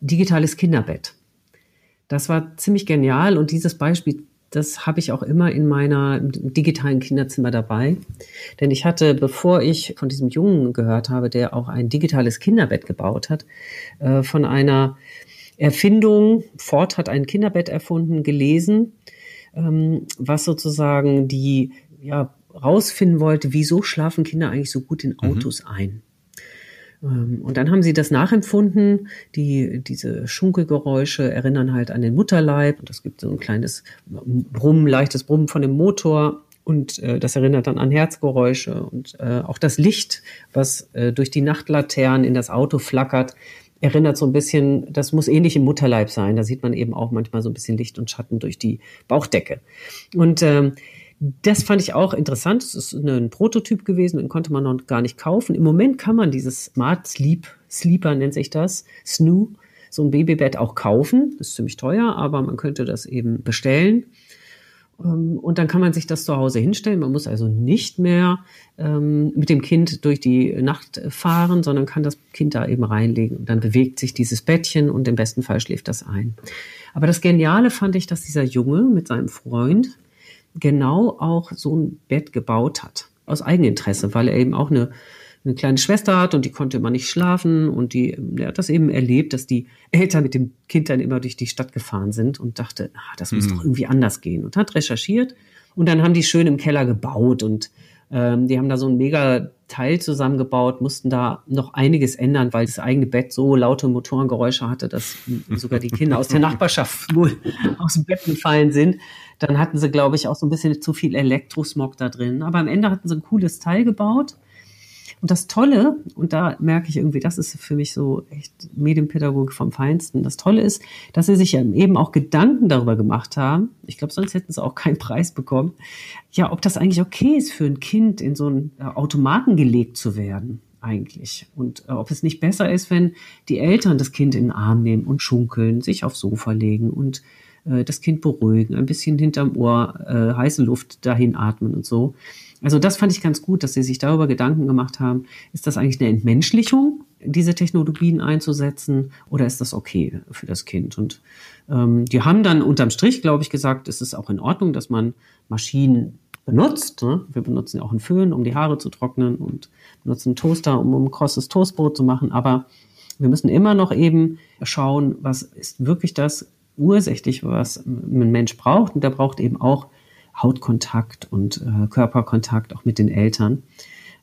Speaker 1: digitales Kinderbett. Das war ziemlich genial und dieses Beispiel, das habe ich auch immer in meiner digitalen Kinderzimmer dabei. Denn ich hatte, bevor ich von diesem Jungen gehört habe, der auch ein digitales Kinderbett gebaut hat, äh, von einer Erfindung, Ford hat ein Kinderbett erfunden, gelesen, ähm, was sozusagen die ja, rausfinden wollte, wieso schlafen Kinder eigentlich so gut in mhm. Autos mhm. ein. Ähm, und dann haben sie das nachempfunden. Die, diese Schunkelgeräusche erinnern halt an den Mutterleib. Und es gibt so ein kleines Brummen, leichtes Brummen von dem Motor. Und äh, das erinnert dann an Herzgeräusche. Und äh, auch das Licht, was äh, durch die Nachtlaternen in das Auto flackert, erinnert so ein bisschen, das muss ähnlich im Mutterleib sein. Da sieht man eben auch manchmal so ein bisschen Licht und Schatten durch die Bauchdecke. Und ähm, das fand ich auch interessant. Es ist ein Prototyp gewesen, den konnte man noch gar nicht kaufen. Im Moment kann man dieses Smart Sleep, Sleeper nennt sich das, Snoo, so ein Babybett auch kaufen. Das ist ziemlich teuer, aber man könnte das eben bestellen. Ähm, und dann kann man sich das zu Hause hinstellen. Man muss also nicht mehr ähm, mit dem Kind durch die Nacht fahren, sondern kann das Kind da eben reinlegen. Und dann bewegt sich dieses Bettchen und im besten Fall schläft das ein. Aber das Geniale fand ich, dass dieser Junge mit seinem Freund genau auch so ein Bett gebaut hat. Aus Eigeninteresse, weil er eben auch eine, eine kleine Schwester hat und die konnte immer nicht schlafen und die, er hat das eben erlebt, dass die Eltern mit dem Kind dann immer durch die Stadt gefahren sind und dachte, ah, das muss mhm. doch irgendwie anders gehen und hat recherchiert und dann haben die schön im Keller gebaut und ähm, die haben da so ein mega Teil zusammengebaut, mussten da noch einiges ändern, weil das eigene Bett so laute Motorengeräusche hatte, dass sogar die Kinder aus der Nachbarschaft *laughs* wohl aus dem Bett gefallen sind. Dann hatten sie, glaube ich, auch so ein bisschen zu viel Elektrosmog da drin. Aber am Ende hatten sie ein cooles Teil gebaut. Und das Tolle, und da merke ich irgendwie, das ist für mich so echt Medienpädagogik vom Feinsten. Das Tolle ist, dass sie sich eben auch Gedanken darüber gemacht haben. Ich glaube, sonst hätten sie auch keinen Preis bekommen. Ja, ob das eigentlich okay ist für ein Kind, in so einen äh, Automaten gelegt zu werden eigentlich. Und äh, ob es nicht besser ist, wenn die Eltern das Kind in den Arm nehmen und schunkeln, sich aufs Sofa legen und äh, das Kind beruhigen, ein bisschen hinterm Ohr äh, heiße Luft dahin atmen und so. Also das fand ich ganz gut, dass sie sich darüber Gedanken gemacht haben, ist das eigentlich eine Entmenschlichung, diese Technologien einzusetzen, oder ist das okay für das Kind? Und ähm, die haben dann unterm Strich, glaube ich, gesagt, es ist auch in Ordnung, dass man Maschinen benutzt. Ne? Wir benutzen ja auch einen Föhn, um die Haare zu trocknen und benutzen einen Toaster, um, um ein krosses Toastbrot zu machen. Aber wir müssen immer noch eben schauen, was ist wirklich das ursächlich, was ein Mensch braucht. Und der braucht eben auch Hautkontakt und äh, Körperkontakt auch mit den Eltern.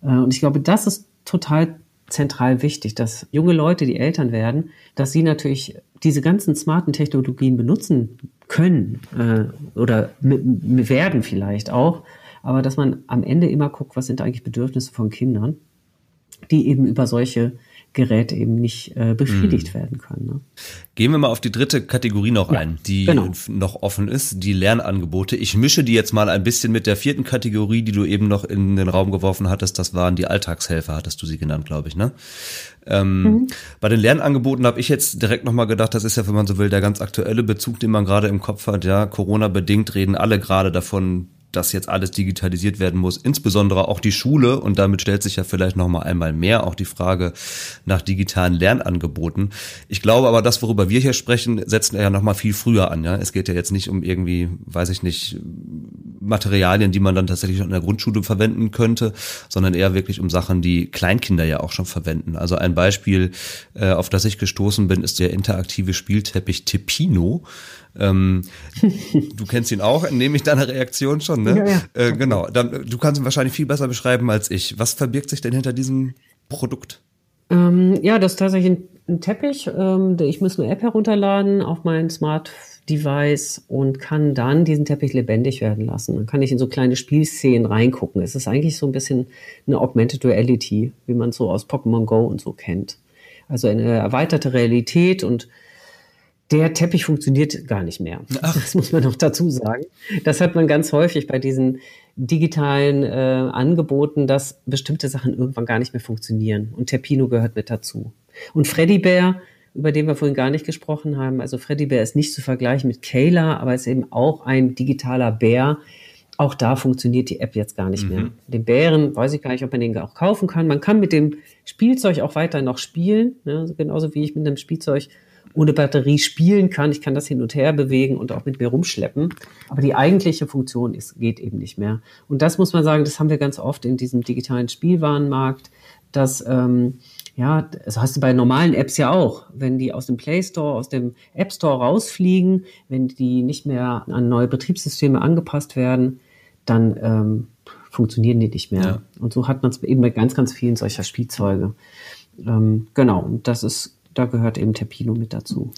Speaker 1: Äh, und ich glaube, das ist total zentral wichtig, dass junge Leute, die Eltern werden, dass sie natürlich diese ganzen smarten Technologien benutzen können äh, oder werden vielleicht auch, aber dass man am Ende immer guckt, was sind eigentlich Bedürfnisse von Kindern, die eben über solche Geräte eben nicht äh, befriedigt mhm. werden können. Ne?
Speaker 3: Gehen wir mal auf die dritte Kategorie noch ja, ein, die genau. noch offen ist, die Lernangebote. Ich mische die jetzt mal ein bisschen mit der vierten Kategorie, die du eben noch in den Raum geworfen hattest. Das waren die Alltagshelfer, hattest du sie genannt, glaube ich, ne? Ähm, mhm. Bei den Lernangeboten habe ich jetzt direkt nochmal gedacht, das ist ja, wenn man so will, der ganz aktuelle Bezug, den man gerade im Kopf hat. Ja, Corona-bedingt reden alle gerade davon, dass jetzt alles digitalisiert werden muss, insbesondere auch die Schule. Und damit stellt sich ja vielleicht noch mal einmal mehr auch die Frage nach digitalen Lernangeboten. Ich glaube aber, das, worüber wir hier sprechen, setzen ja noch mal viel früher an. Ja, es geht ja jetzt nicht um irgendwie, weiß ich nicht, Materialien, die man dann tatsächlich in der Grundschule verwenden könnte, sondern eher wirklich um Sachen, die Kleinkinder ja auch schon verwenden. Also ein Beispiel, äh, auf das ich gestoßen bin, ist der interaktive Spielteppich Tepino. Ähm, du kennst ihn auch, nehme ich deine Reaktion schon, ne? Ja, ja. Äh, genau. Dann, du kannst ihn wahrscheinlich viel besser beschreiben als ich. Was verbirgt sich denn hinter diesem Produkt?
Speaker 1: Ähm, ja, das ist tatsächlich ein, Teppich. Ähm, ich muss eine App herunterladen auf mein Smart Device und kann dann diesen Teppich lebendig werden lassen. Dann kann ich in so kleine Spielszenen reingucken. Es ist eigentlich so ein bisschen eine Augmented Reality, wie man es so aus Pokémon Go und so kennt. Also eine erweiterte Realität und der Teppich funktioniert gar nicht mehr. Ach. Das muss man noch dazu sagen. Das hat man ganz häufig bei diesen digitalen äh, Angeboten, dass bestimmte Sachen irgendwann gar nicht mehr funktionieren. Und Terpino gehört mit dazu. Und Freddy Bear, über den wir vorhin gar nicht gesprochen haben, also Freddy Bear ist nicht zu vergleichen mit Kayla, aber ist eben auch ein digitaler Bär. Auch da funktioniert die App jetzt gar nicht mhm. mehr. Den Bären weiß ich gar nicht, ob man den auch kaufen kann. Man kann mit dem Spielzeug auch weiter noch spielen, ne? genauso wie ich mit einem Spielzeug ohne Batterie spielen kann. Ich kann das hin und her bewegen und auch mit mir rumschleppen. Aber die eigentliche Funktion ist, geht eben nicht mehr. Und das muss man sagen, das haben wir ganz oft in diesem digitalen Spielwarenmarkt, dass, ähm, ja, das hast du bei normalen Apps ja auch. Wenn die aus dem Play Store, aus dem App Store rausfliegen, wenn die nicht mehr an neue Betriebssysteme angepasst werden, dann ähm, funktionieren die nicht mehr. Ja. Und so hat man es eben bei ganz, ganz vielen solcher Spielzeuge. Ähm, genau, und das ist, da gehört eben Terpino mit dazu.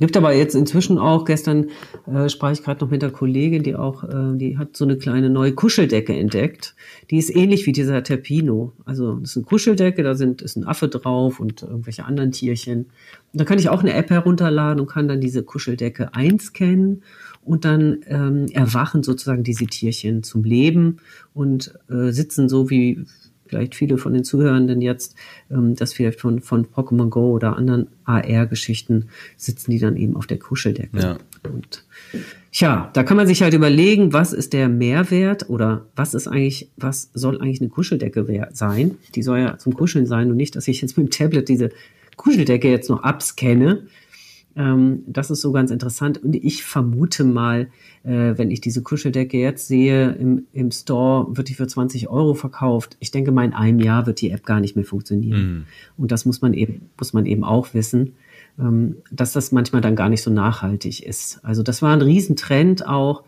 Speaker 1: Gibt aber jetzt inzwischen auch, gestern äh, sprach ich gerade noch mit der Kollegin, die auch, äh, die hat so eine kleine neue Kuscheldecke entdeckt. Die ist ähnlich wie dieser Terpino. Also das ist eine Kuscheldecke, da sind, ist ein Affe drauf und irgendwelche anderen Tierchen. Und da kann ich auch eine App herunterladen und kann dann diese Kuscheldecke einscannen und dann ähm, erwachen sozusagen diese Tierchen zum Leben und äh, sitzen so wie vielleicht viele von den Zuhörenden jetzt, ähm, das vielleicht von, von Pokémon Go oder anderen AR-Geschichten, sitzen die dann eben auf der Kuscheldecke. Ja. Und Tja, da kann man sich halt überlegen, was ist der Mehrwert oder was ist eigentlich, was soll eigentlich eine Kuscheldecke sein? Die soll ja zum Kuscheln sein und nicht, dass ich jetzt mit dem Tablet diese Kuscheldecke jetzt noch abscanne. Ähm, das ist so ganz interessant. Und ich vermute mal, äh, wenn ich diese Kuscheldecke jetzt sehe, im, im Store wird die für 20 Euro verkauft. Ich denke mal, in einem Jahr wird die App gar nicht mehr funktionieren. Mhm. Und das muss man eben, muss man eben auch wissen, ähm, dass das manchmal dann gar nicht so nachhaltig ist. Also das war ein Riesentrend auch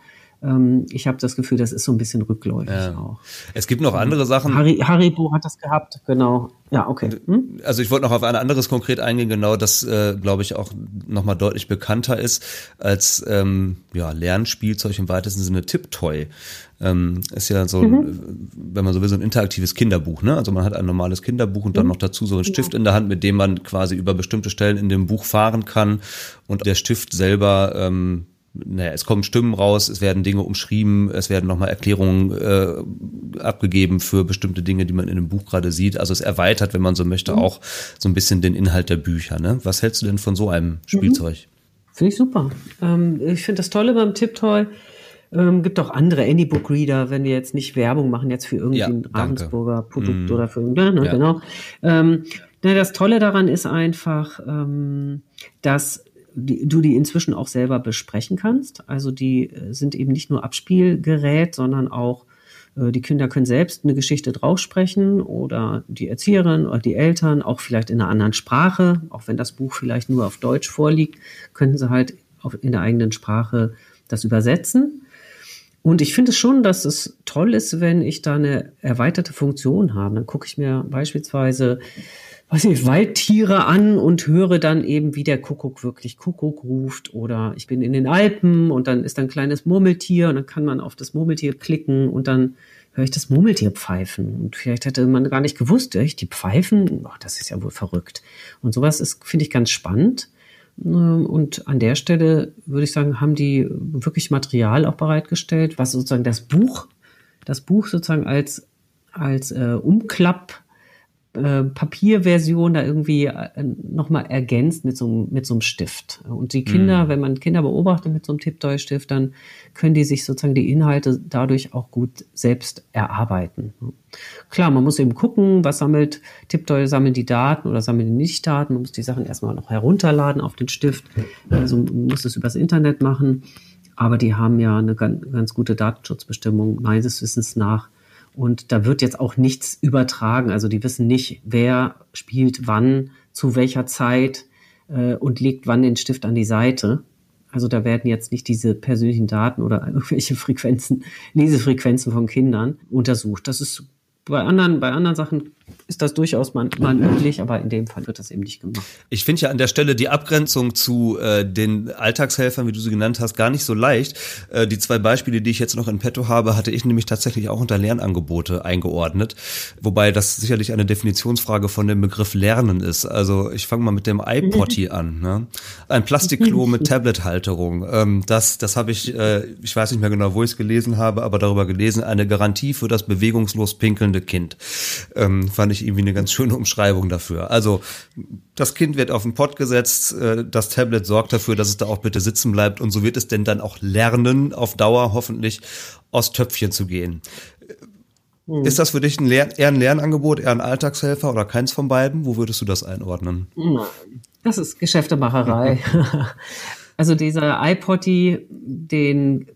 Speaker 1: ich habe das Gefühl, das ist so ein bisschen rückläufig ja. auch.
Speaker 3: Es gibt noch andere Sachen.
Speaker 1: Harry, Haribo hat das gehabt, genau. Ja, okay.
Speaker 3: Hm? Also ich wollte noch auf ein anderes konkret eingehen, genau, das äh, glaube ich auch nochmal deutlich bekannter ist als ähm, ja, Lernspielzeug im weitesten Sinne Tipptoy. Ähm, ist ja so, mhm. wenn man so will, so ein interaktives Kinderbuch. Ne? Also man hat ein normales Kinderbuch und dann mhm. noch dazu so ein Stift ja. in der Hand, mit dem man quasi über bestimmte Stellen in dem Buch fahren kann und der Stift selber ähm, naja, es kommen Stimmen raus, es werden Dinge umschrieben, es werden nochmal Erklärungen äh, abgegeben für bestimmte Dinge, die man in dem Buch gerade sieht. Also es erweitert, wenn man so möchte, mhm. auch so ein bisschen den Inhalt der Bücher. Ne? Was hältst du denn von so einem. Spielzeug?
Speaker 1: Mhm. Finde ich super. Ähm, ich finde das Tolle beim Tiptoy. Ähm, gibt auch andere Anybook Reader, wenn wir jetzt nicht Werbung machen jetzt für irgendwie ja, Ravensburger Produkt mm. oder für ne, ja. genau. Ähm, das Tolle daran ist einfach, ähm, dass die, du die inzwischen auch selber besprechen kannst. Also die äh, sind eben nicht nur Abspielgerät, sondern auch äh, die Kinder können selbst eine Geschichte draufsprechen oder die Erzieherin oder die Eltern, auch vielleicht in einer anderen Sprache, auch wenn das Buch vielleicht nur auf Deutsch vorliegt, könnten sie halt in der eigenen Sprache das übersetzen. Und ich finde es schon, dass es toll ist, wenn ich da eine erweiterte Funktion habe. Dann gucke ich mir beispielsweise weiß nicht, Waldtiere an und höre dann eben, wie der Kuckuck wirklich Kuckuck ruft. Oder ich bin in den Alpen und dann ist da ein kleines Murmeltier und dann kann man auf das Murmeltier klicken und dann höre ich das Murmeltier pfeifen. Und vielleicht hätte man gar nicht gewusst, echt, die pfeifen, oh, das ist ja wohl verrückt. Und sowas ist, finde ich, ganz spannend. Und an der Stelle würde ich sagen, haben die wirklich Material auch bereitgestellt, was sozusagen das Buch, das Buch sozusagen als, als äh, Umklapp äh, Papierversion da irgendwie äh, nochmal ergänzt mit so, mit so einem Stift. Und die Kinder, mhm. wenn man Kinder beobachtet mit so einem Tipptoy-Stift, dann können die sich sozusagen die Inhalte dadurch auch gut selbst erarbeiten. Klar, man muss eben gucken, was sammelt Tipptoy, sammeln die Daten oder sammeln die Nicht-Daten. Man muss die Sachen erstmal noch herunterladen auf den Stift. Also man muss es übers Internet machen. Aber die haben ja eine ganz, ganz gute Datenschutzbestimmung meines Wissens nach und da wird jetzt auch nichts übertragen. Also die wissen nicht, wer spielt wann, zu welcher Zeit äh, und legt wann den Stift an die Seite. Also da werden jetzt nicht diese persönlichen Daten oder *laughs* irgendwelche Frequenzen, Lesefrequenzen von Kindern untersucht. Das ist bei anderen, bei anderen Sachen ist das durchaus mal, mal üblich, aber in dem Fall wird das eben nicht gemacht.
Speaker 3: Ich finde ja an der Stelle die Abgrenzung zu äh, den Alltagshelfern, wie du sie genannt hast, gar nicht so leicht. Äh, die zwei Beispiele, die ich jetzt noch in petto habe, hatte ich nämlich tatsächlich auch unter Lernangebote eingeordnet, wobei das sicherlich eine Definitionsfrage von dem Begriff Lernen ist. Also ich fange mal mit dem iPotty an. Ne? Ein Plastikklo *laughs* mit Tablethalterung. Ähm, das das habe ich, äh, ich weiß nicht mehr genau, wo ich es gelesen habe, aber darüber gelesen, eine Garantie für das bewegungslos pinkelnde Kind. Ähm, fand ich irgendwie eine ganz schöne Umschreibung dafür. Also das Kind wird auf den Pott gesetzt, äh, das Tablet sorgt dafür, dass es da auch bitte sitzen bleibt und so wird es denn dann auch lernen, auf Dauer hoffentlich aus Töpfchen zu gehen. Mhm. Ist das für dich ein Lern eher ein Lernangebot, eher ein Alltagshelfer oder keins von beiden? Wo würdest du das einordnen?
Speaker 1: Das ist Geschäftemacherei. *laughs* also dieser iPotty, den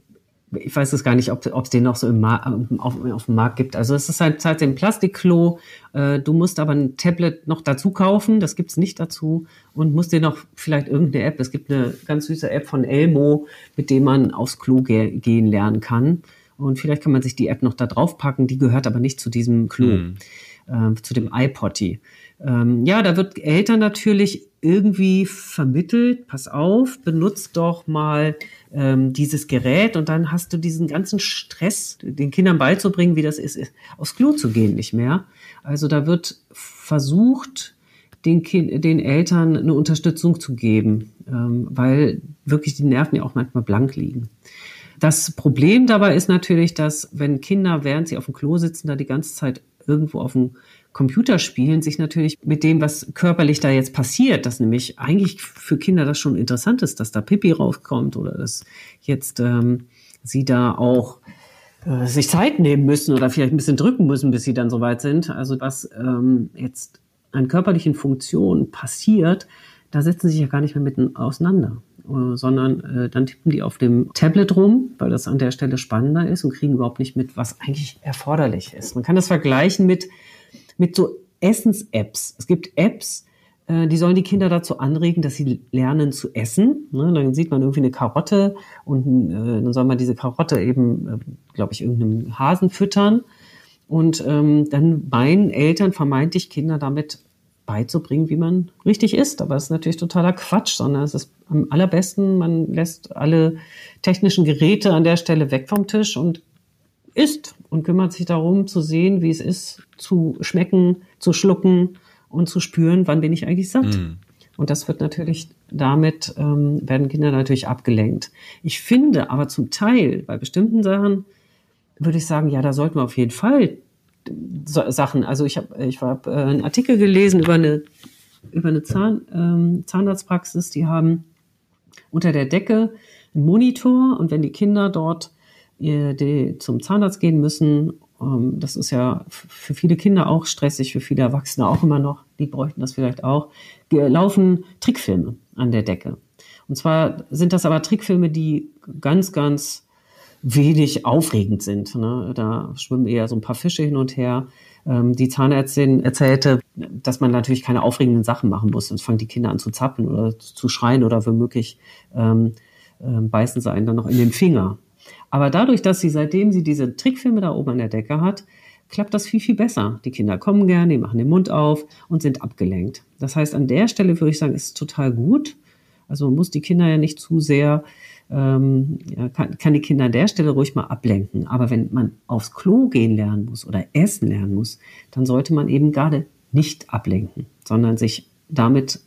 Speaker 1: ich weiß es gar nicht, ob es den noch so im auf, auf, dem Markt gibt. Also es ist halt, halt ein Plastikklo. Äh, du musst aber ein Tablet noch dazu kaufen, das gibt's nicht dazu. Und musst dir noch vielleicht irgendeine App, es gibt eine ganz süße App von Elmo, mit dem man aufs Klo ge gehen lernen kann. Und vielleicht kann man sich die App noch da drauf packen, die gehört aber nicht zu diesem Klo, mhm. äh, zu dem iPotty. Ähm, ja, da wird Eltern natürlich irgendwie vermittelt, pass auf, benutzt doch mal ähm, dieses Gerät und dann hast du diesen ganzen Stress, den Kindern beizubringen, wie das ist, aufs Klo zu gehen, nicht mehr. Also da wird versucht, den, kind, den Eltern eine Unterstützung zu geben, ähm, weil wirklich die Nerven ja auch manchmal blank liegen. Das Problem dabei ist natürlich, dass wenn Kinder, während sie auf dem Klo sitzen, da die ganze Zeit irgendwo auf dem Computerspielen sich natürlich mit dem, was körperlich da jetzt passiert, dass nämlich eigentlich für Kinder das schon interessant ist, dass da Pipi rauskommt oder dass jetzt ähm, sie da auch äh, sich Zeit nehmen müssen oder vielleicht ein bisschen drücken müssen, bis sie dann soweit sind. Also was ähm, jetzt an körperlichen Funktionen passiert, da setzen sie sich ja gar nicht mehr mitten auseinander, äh, sondern äh, dann tippen die auf dem Tablet rum, weil das an der Stelle spannender ist und kriegen überhaupt nicht mit, was eigentlich erforderlich ist. Man kann das vergleichen mit mit so Essens-Apps. Es gibt Apps, äh, die sollen die Kinder dazu anregen, dass sie lernen zu essen. Ne? Dann sieht man irgendwie eine Karotte und äh, dann soll man diese Karotte eben, äh, glaube ich, irgendeinem Hasen füttern. Und ähm, dann meinen Eltern vermeintlich Kinder damit beizubringen, wie man richtig isst. Aber das ist natürlich totaler Quatsch, sondern es ist am allerbesten, man lässt alle technischen Geräte an der Stelle weg vom Tisch und isst und kümmert sich darum zu sehen, wie es ist, zu schmecken, zu schlucken und zu spüren, wann bin ich eigentlich satt. Mm. Und das wird natürlich damit, ähm, werden Kinder natürlich abgelenkt. Ich finde aber zum Teil bei bestimmten Sachen, würde ich sagen, ja, da sollten wir auf jeden Fall so, Sachen, also ich habe ich hab, äh, einen Artikel gelesen über eine, über eine Zahn, ähm, Zahnarztpraxis, die haben unter der Decke einen Monitor und wenn die Kinder dort die zum Zahnarzt gehen müssen. Ähm, das ist ja für viele Kinder auch stressig, für viele Erwachsene auch immer noch. Die bräuchten das vielleicht auch. Laufen Trickfilme an der Decke. Und zwar sind das aber Trickfilme, die ganz, ganz wenig aufregend sind. Ne? Da schwimmen eher so ein paar Fische hin und her. Ähm, die Zahnärztin erzählte, dass man natürlich keine aufregenden Sachen machen muss. Sonst fangen die Kinder an zu zappeln oder zu schreien oder womöglich ähm, äh, beißen sie einen dann noch in den Finger. Aber dadurch, dass sie seitdem sie diese Trickfilme da oben an der Decke hat, klappt das viel, viel besser. Die Kinder kommen gern, die machen den Mund auf und sind abgelenkt. Das heißt, an der Stelle würde ich sagen, ist es total gut. Also man muss die Kinder ja nicht zu sehr, ähm, ja, kann, kann die Kinder an der Stelle ruhig mal ablenken. Aber wenn man aufs Klo gehen lernen muss oder essen lernen muss, dann sollte man eben gerade nicht ablenken, sondern sich damit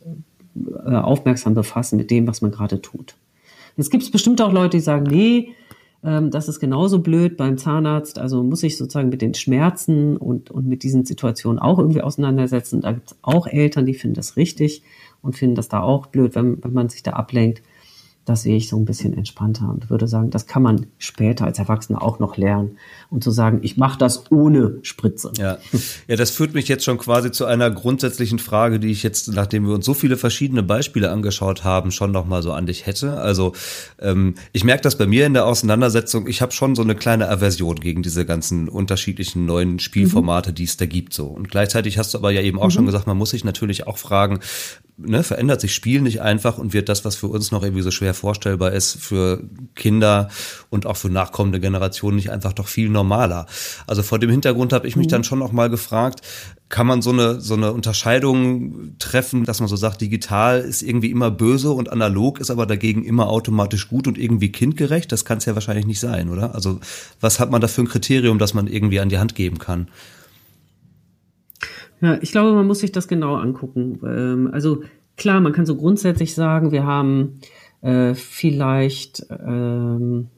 Speaker 1: äh, aufmerksam befassen mit dem, was man gerade tut. Jetzt gibt es bestimmt auch Leute, die sagen, nee, das ist genauso blöd beim Zahnarzt. Also muss ich sozusagen mit den Schmerzen und, und mit diesen Situationen auch irgendwie auseinandersetzen. Da gibt es auch Eltern, die finden das richtig und finden das da auch blöd, wenn, wenn man sich da ablenkt das sehe ich so ein bisschen entspannter und würde sagen, das kann man später als Erwachsener auch noch lernen und zu sagen, ich mache das ohne Spritze.
Speaker 3: Ja. ja, das führt mich jetzt schon quasi zu einer grundsätzlichen Frage, die ich jetzt, nachdem wir uns so viele verschiedene Beispiele angeschaut haben, schon noch mal so an dich hätte. Also ähm, ich merke das bei mir in der Auseinandersetzung, ich habe schon so eine kleine Aversion gegen diese ganzen unterschiedlichen neuen Spielformate, mhm. die es da gibt. So und gleichzeitig hast du aber ja eben auch mhm. schon gesagt, man muss sich natürlich auch fragen, ne, verändert sich Spiel nicht einfach und wird das, was für uns noch irgendwie so schwer vorstellbar ist, für Kinder und auch für nachkommende Generationen nicht einfach doch viel normaler. Also vor dem Hintergrund habe ich mich mhm. dann schon auch mal gefragt, kann man so eine, so eine Unterscheidung treffen, dass man so sagt, digital ist irgendwie immer böse und analog ist aber dagegen immer automatisch gut und irgendwie kindgerecht? Das kann es ja wahrscheinlich nicht sein, oder? Also was hat man da für ein Kriterium, das man irgendwie an die Hand geben kann?
Speaker 1: Ja, ich glaube, man muss sich das genau angucken. Ähm, also klar, man kann so grundsätzlich sagen, wir haben äh, vielleicht, ähm,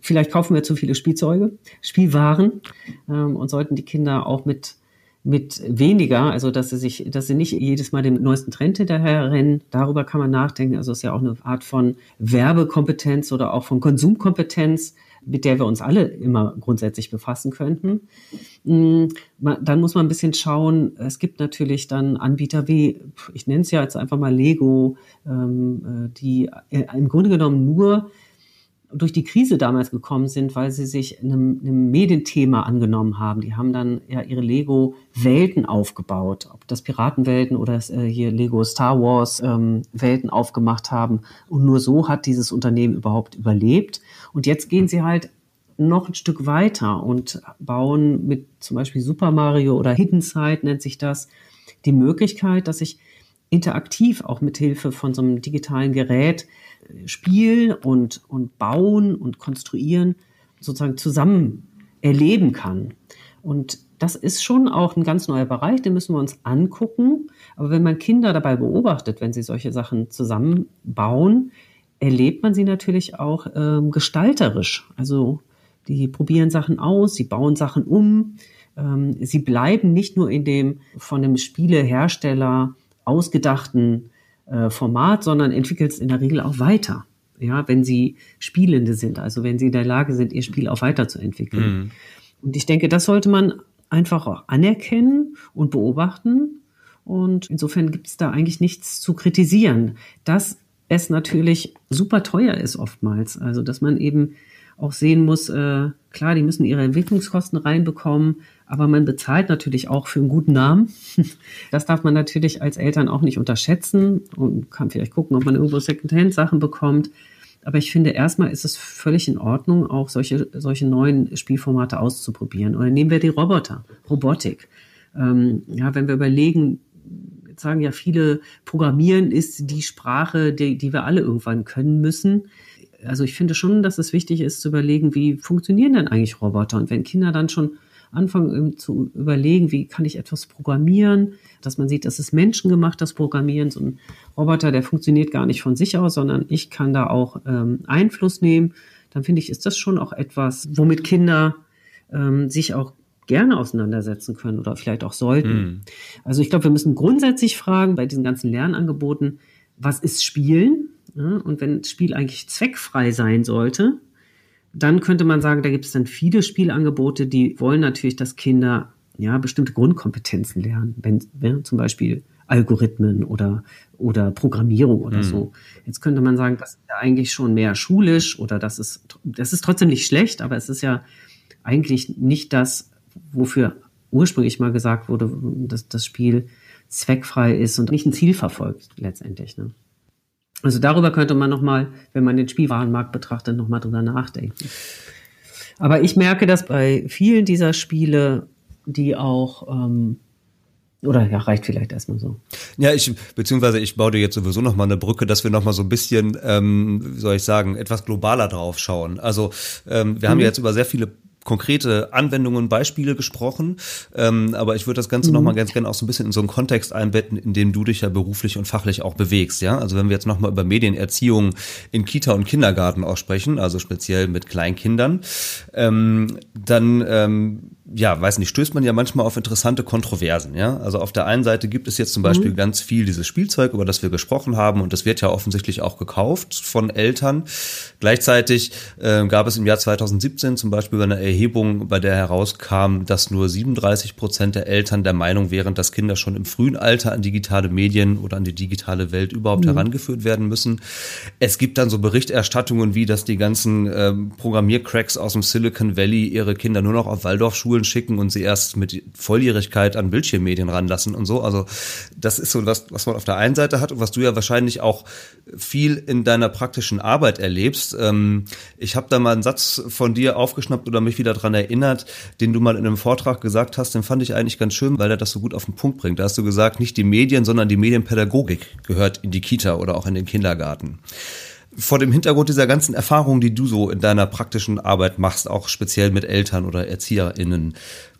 Speaker 1: vielleicht kaufen wir zu viele Spielzeuge, Spielwaren ähm, und sollten die Kinder auch mit mit weniger, also dass sie sich, dass sie nicht jedes Mal dem neuesten Trend hinterher rennen. Darüber kann man nachdenken. Also es ist ja auch eine Art von Werbekompetenz oder auch von Konsumkompetenz, mit der wir uns alle immer grundsätzlich befassen könnten. Mm, dann muss man ein bisschen schauen, es gibt natürlich dann Anbieter wie, ich nenne es ja jetzt einfach mal Lego, ähm, äh, die äh, im Grunde genommen nur durch die Krise damals gekommen sind, weil sie sich einem, einem Medienthema angenommen haben. Die haben dann ja ihre Lego-Welten aufgebaut, ob das Piratenwelten oder äh, hier Lego Star Wars ähm, Welten aufgemacht haben. Und nur so hat dieses Unternehmen überhaupt überlebt. Und jetzt gehen sie halt noch ein Stück weiter und bauen mit zum Beispiel Super Mario oder Hidden Side nennt sich das, die Möglichkeit, dass ich interaktiv auch mit Hilfe von so einem digitalen Gerät äh, spielen und, und bauen und konstruieren sozusagen zusammen erleben kann. Und das ist schon auch ein ganz neuer Bereich, den müssen wir uns angucken. Aber wenn man Kinder dabei beobachtet, wenn sie solche Sachen zusammenbauen, erlebt man sie natürlich auch ähm, gestalterisch. Also die probieren Sachen aus, sie bauen Sachen um. Ähm, sie bleiben nicht nur in dem von dem Spielehersteller ausgedachten äh, Format, sondern entwickelt es in der Regel auch weiter. Ja, wenn sie Spielende sind, also wenn sie in der Lage sind, ihr Spiel auch weiterzuentwickeln. Mhm. Und ich denke, das sollte man einfach auch anerkennen und beobachten. Und insofern gibt es da eigentlich nichts zu kritisieren. Dass es natürlich super teuer ist oftmals. Also, dass man eben auch sehen muss, äh, klar, die müssen ihre Entwicklungskosten reinbekommen, aber man bezahlt natürlich auch für einen guten Namen. *laughs* Das darf man natürlich als Eltern auch nicht unterschätzen und kann vielleicht gucken, ob man irgendwo Secondhand-Sachen bekommt. Aber ich finde, erstmal ist es völlig in Ordnung, auch solche, solche neuen Spielformate auszuprobieren. Oder nehmen wir die Roboter, Robotik. Ähm, ja, wenn wir überlegen, sagen ja viele, Programmieren ist die Sprache, die, die wir alle irgendwann können müssen also ich finde schon, dass es wichtig ist zu überlegen, wie funktionieren denn eigentlich Roboter? Und wenn Kinder dann schon anfangen ähm, zu überlegen, wie kann ich etwas programmieren, dass man sieht, das ist menschengemacht, das Programmieren. So ein Roboter, der funktioniert gar nicht von sich aus, sondern ich kann da auch ähm, Einfluss nehmen. Dann finde ich, ist das schon auch etwas, womit Kinder ähm, sich auch gerne auseinandersetzen können oder vielleicht auch sollten. Mhm. Also ich glaube, wir müssen grundsätzlich fragen bei diesen ganzen Lernangeboten, was ist Spielen? Ja, und wenn Spiel eigentlich zweckfrei sein sollte, dann könnte man sagen, da gibt es dann viele Spielangebote, die wollen natürlich, dass Kinder ja bestimmte Grundkompetenzen lernen, wenn ja, zum Beispiel Algorithmen oder oder Programmierung oder mhm. so. Jetzt könnte man sagen, das ist ja eigentlich schon mehr schulisch oder das ist das ist trotzdem nicht schlecht, aber es ist ja eigentlich nicht das, wofür ursprünglich mal gesagt wurde, dass das Spiel zweckfrei ist und nicht ein Ziel verfolgt letztendlich. Ne? Also darüber könnte man nochmal, wenn man den Spielwarenmarkt betrachtet, nochmal drüber nachdenken. Aber ich merke, dass bei vielen dieser Spiele, die auch ähm, oder ja, reicht vielleicht erstmal so.
Speaker 3: Ja, ich, beziehungsweise ich baue dir jetzt sowieso nochmal eine Brücke, dass wir nochmal so ein bisschen, ähm, wie soll ich sagen, etwas globaler drauf schauen. Also ähm, wir mhm. haben ja jetzt über sehr viele konkrete Anwendungen, Beispiele gesprochen. Ähm, aber ich würde das Ganze mhm. nochmal ganz gerne auch so ein bisschen in so einen Kontext einbetten, in dem du dich ja beruflich und fachlich auch bewegst. Ja, also wenn wir jetzt nochmal über Medienerziehung in Kita und Kindergarten auch sprechen, also speziell mit Kleinkindern, ähm, dann ähm, ja, weiß nicht, stößt man ja manchmal auf interessante Kontroversen, ja. Also auf der einen Seite gibt es jetzt zum Beispiel mhm. ganz viel dieses Spielzeug, über das wir gesprochen haben, und das wird ja offensichtlich auch gekauft von Eltern. Gleichzeitig äh, gab es im Jahr 2017 zum Beispiel eine Erhebung, bei der herauskam, dass nur 37 Prozent der Eltern der Meinung wären, dass Kinder schon im frühen Alter an digitale Medien oder an die digitale Welt überhaupt mhm. herangeführt werden müssen. Es gibt dann so Berichterstattungen wie, dass die ganzen ähm, Programmiercracks aus dem Silicon Valley ihre Kinder nur noch auf Waldorfschulen Schulen schicken und sie erst mit Volljährigkeit an Bildschirmmedien ranlassen und so. Also das ist so was, was man auf der einen Seite hat und was du ja wahrscheinlich auch viel in deiner praktischen Arbeit erlebst. Ähm, ich habe da mal einen Satz von dir aufgeschnappt oder mich wieder dran erinnert, den du mal in einem Vortrag gesagt hast, den fand ich eigentlich ganz schön, weil er das so gut auf den Punkt bringt. Da hast du gesagt, nicht die Medien, sondern die Medienpädagogik gehört in die Kita oder auch in den Kindergarten vor dem Hintergrund dieser ganzen Erfahrungen, die du so in deiner praktischen Arbeit machst, auch speziell mit Eltern oder ErzieherInnen,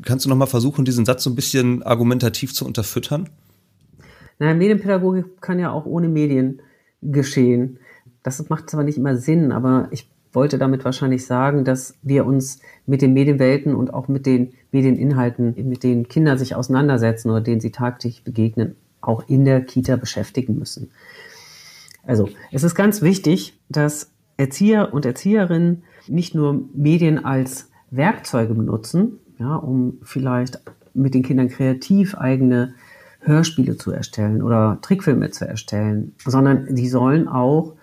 Speaker 3: kannst du noch mal versuchen, diesen Satz so ein bisschen argumentativ zu unterfüttern?
Speaker 1: Naja, Medienpädagogik kann ja auch ohne Medien geschehen. Das macht zwar nicht immer Sinn, aber ich wollte damit wahrscheinlich sagen, dass wir uns mit den Medienwelten und auch mit den Medieninhalten, mit denen Kinder sich auseinandersetzen oder denen sie tagtäglich begegnen, auch in der Kita beschäftigen müssen. Also es ist ganz wichtig, dass Erzieher und Erzieherinnen nicht nur Medien als Werkzeuge benutzen, ja, um vielleicht mit den Kindern kreativ eigene Hörspiele zu erstellen oder Trickfilme zu erstellen, sondern die sollen auch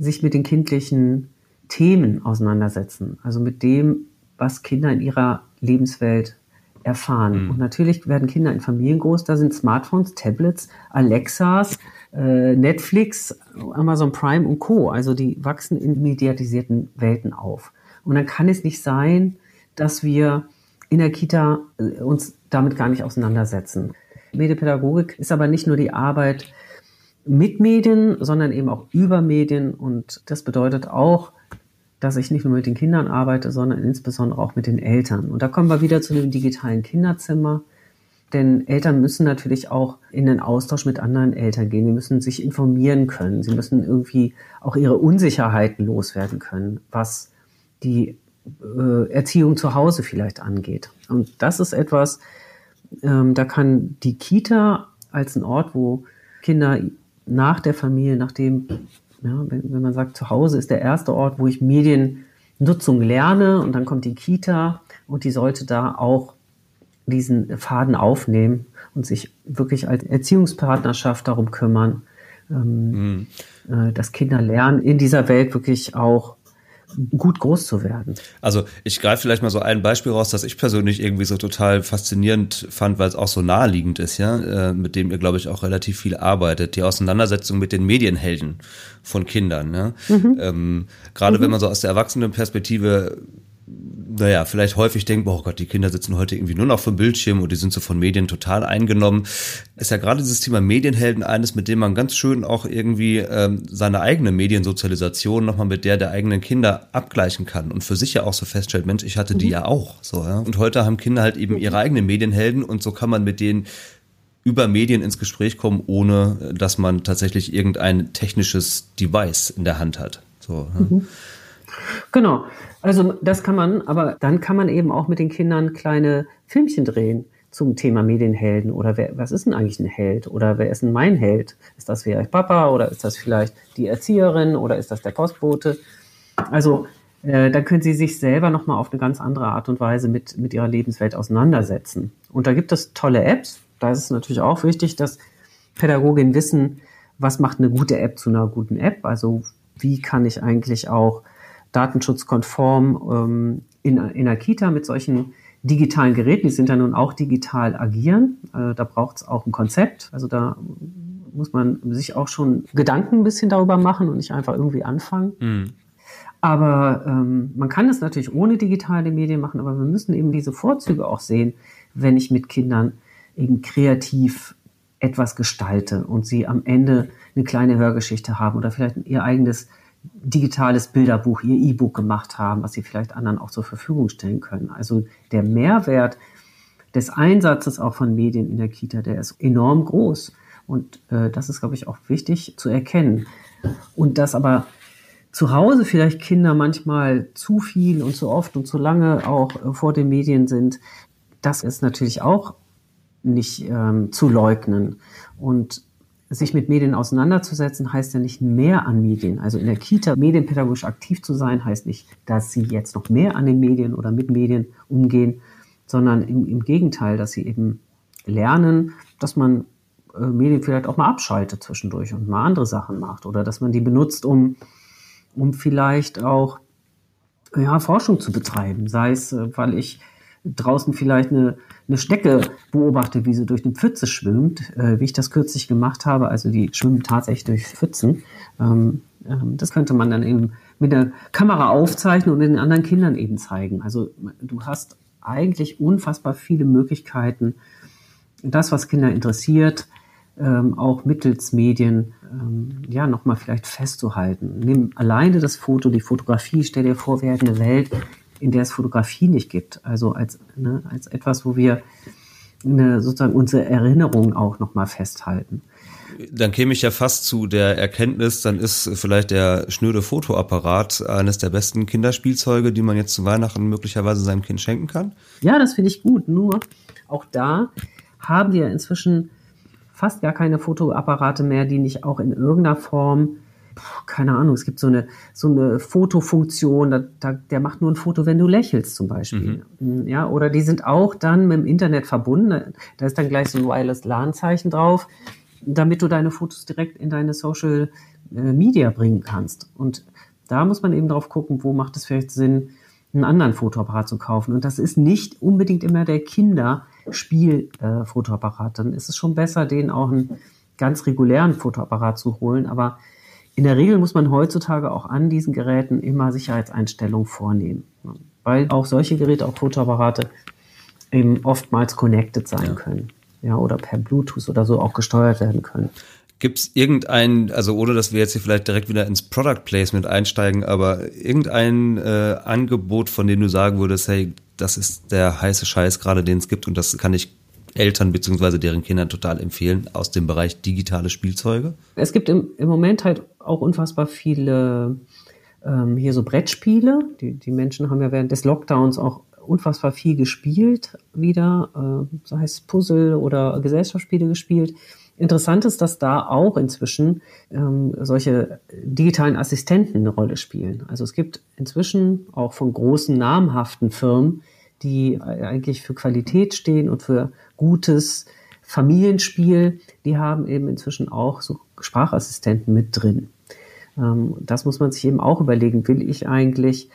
Speaker 1: sich mit den kindlichen Themen auseinandersetzen, also mit dem, was Kinder in ihrer Lebenswelt erfahren. Mhm. Und natürlich werden Kinder in Familien groß, da sind Smartphones, Tablets, Alexas, äh, Netflix, Amazon Prime und Co. Also die wachsen in mediatisierten Welten auf. Und dann kann es nicht sein, dass wir in der Kita äh, uns damit gar nicht auseinandersetzen. Medienpädagogik ist aber nicht nur die Arbeit mit Medien, sondern eben auch über Medien. Und das bedeutet auch, dass ich nicht nur mit den Kindern arbeite, sondern insbesondere auch mit den Eltern. Und da kommen wir wieder zu dem digitalen Kinderzimmer. Denn Eltern müssen natürlich auch in den Austausch mit anderen Eltern gehen. Sie müssen sich informieren können. Sie müssen irgendwie auch ihre Unsicherheiten loswerden können, was die äh, Erziehung zu Hause vielleicht angeht. Und das ist etwas, ähm, da kann die Kita als ein Ort, wo Kinder nach der Familie, nachdem, ja, wenn, wenn man sagt, zu Hause ist der erste Ort, wo ich Mediennutzung lerne und dann kommt die Kita und die sollte da auch diesen Faden aufnehmen und sich wirklich als Erziehungspartnerschaft darum kümmern, ähm, mhm. dass Kinder lernen, in dieser Welt wirklich auch gut groß zu werden.
Speaker 3: Also ich greife vielleicht mal so ein Beispiel raus, das ich persönlich irgendwie so total faszinierend fand, weil es auch so naheliegend ist, ja, äh, mit dem ihr, glaube ich, auch relativ viel arbeitet, die Auseinandersetzung mit den Medienhelden von Kindern. Ja? Mhm. Ähm, Gerade mhm. wenn man so aus der Erwachsenenperspektive naja, vielleicht häufig denkt, oh Gott, die Kinder sitzen heute irgendwie nur noch vom Bildschirm und die sind so von Medien total eingenommen. Ist ja gerade dieses Thema Medienhelden eines, mit dem man ganz schön auch irgendwie ähm, seine eigene Mediensozialisation nochmal mit der der eigenen Kinder abgleichen kann und für sich ja auch so feststellt, Mensch, ich hatte die mhm. ja auch. So, ja. Und heute haben Kinder halt eben ihre eigenen Medienhelden und so kann man mit denen über Medien ins Gespräch kommen, ohne dass man tatsächlich irgendein technisches Device in der Hand hat. So, ja.
Speaker 1: mhm. Genau. Also das kann man, aber dann kann man eben auch mit den Kindern kleine Filmchen drehen zum Thema Medienhelden oder wer, was ist denn eigentlich ein Held oder wer ist denn mein Held? Ist das vielleicht Papa oder ist das vielleicht die Erzieherin oder ist das der Postbote? Also äh, da können Sie sich selber nochmal auf eine ganz andere Art und Weise mit, mit Ihrer Lebenswelt auseinandersetzen. Und da gibt es tolle Apps. Da ist es natürlich auch wichtig, dass Pädagoginnen wissen, was macht eine gute App zu einer guten App. Also wie kann ich eigentlich auch datenschutzkonform ähm, in, in der Kita mit solchen digitalen Geräten, die sind ja nun auch digital agieren. Äh, da braucht es auch ein Konzept. Also da muss man sich auch schon Gedanken ein bisschen darüber machen und nicht einfach irgendwie anfangen. Mhm. Aber ähm, man kann es natürlich ohne digitale Medien machen, aber wir müssen eben diese Vorzüge auch sehen, wenn ich mit Kindern eben kreativ etwas gestalte und sie am Ende eine kleine Hörgeschichte haben oder vielleicht ihr eigenes digitales Bilderbuch, ihr E-Book gemacht haben, was sie vielleicht anderen auch zur Verfügung stellen können. Also der Mehrwert des Einsatzes auch von Medien in der Kita, der ist enorm groß. Und äh, das ist, glaube ich, auch wichtig zu erkennen. Und dass aber zu Hause vielleicht Kinder manchmal zu viel und zu oft und zu lange auch äh, vor den Medien sind, das ist natürlich auch nicht ähm, zu leugnen. Und sich mit Medien auseinanderzusetzen, heißt ja nicht mehr an Medien. Also in der Kita medienpädagogisch aktiv zu sein, heißt nicht, dass sie jetzt noch mehr an den Medien oder mit Medien umgehen, sondern im, im Gegenteil, dass sie eben lernen, dass man äh, Medien vielleicht auch mal abschaltet zwischendurch und mal andere Sachen macht oder dass man die benutzt, um, um vielleicht auch ja, Forschung zu betreiben, sei es, äh, weil ich draußen vielleicht eine, eine Schnecke beobachte, wie sie durch eine Pfütze schwimmt, äh, wie ich das kürzlich gemacht habe. Also die schwimmen tatsächlich durch Pfützen. Ähm, ähm, das könnte man dann eben mit der Kamera aufzeichnen und den anderen Kindern eben zeigen. Also du hast eigentlich unfassbar viele Möglichkeiten, das, was Kinder interessiert, ähm, auch mittels Medien ähm, ja nochmal vielleicht festzuhalten. Nimm alleine das Foto, die Fotografie, stell dir vor, wir hätten eine Welt, in der es Fotografie nicht gibt. Also als, ne, als etwas, wo wir eine, sozusagen unsere Erinnerungen auch nochmal festhalten.
Speaker 3: Dann käme ich ja fast zu der Erkenntnis, dann ist vielleicht der schnöde Fotoapparat eines der besten Kinderspielzeuge, die man jetzt zu Weihnachten möglicherweise seinem Kind schenken kann.
Speaker 1: Ja, das finde ich gut. Nur auch da haben wir inzwischen fast gar keine Fotoapparate mehr, die nicht auch in irgendeiner Form keine Ahnung, es gibt so eine, so eine Fotofunktion, da, da, der macht nur ein Foto, wenn du lächelst zum Beispiel. Mhm. Ja, oder die sind auch dann mit dem Internet verbunden. Da ist dann gleich so ein Wireless LAN-Zeichen drauf, damit du deine Fotos direkt in deine Social äh, Media bringen kannst. Und da muss man eben drauf gucken, wo macht es vielleicht Sinn, einen anderen Fotoapparat zu kaufen. Und das ist nicht unbedingt immer der Kinderspiel-Fotoapparat. Äh, dann ist es schon besser, den auch einen ganz regulären Fotoapparat zu holen. Aber in der Regel muss man heutzutage auch an diesen Geräten immer Sicherheitseinstellungen vornehmen, weil auch solche Geräte, auch Fotoapparate, eben oftmals connected sein ja. können. ja, oder per Bluetooth oder so auch gesteuert werden können.
Speaker 3: Gibt es irgendein, also ohne dass wir jetzt hier vielleicht direkt wieder ins Product Placement einsteigen, aber irgendein äh, Angebot, von dem du sagen würdest, hey, das ist der heiße Scheiß gerade, den es gibt und das kann ich Eltern beziehungsweise deren Kindern total empfehlen aus dem Bereich digitale Spielzeuge?
Speaker 1: Es gibt im, im Moment halt auch unfassbar viele ähm, hier so Brettspiele. Die, die Menschen haben ja während des Lockdowns auch unfassbar viel gespielt wieder, äh, sei es Puzzle oder Gesellschaftsspiele gespielt. Interessant ist, dass da auch inzwischen ähm, solche digitalen Assistenten eine Rolle spielen. Also es gibt inzwischen auch von großen namhaften Firmen, die eigentlich für Qualität stehen und für gutes Familienspiel, die haben eben inzwischen auch so Sprachassistenten mit drin. Ähm, das muss man sich eben auch überlegen. Will ich eigentlich,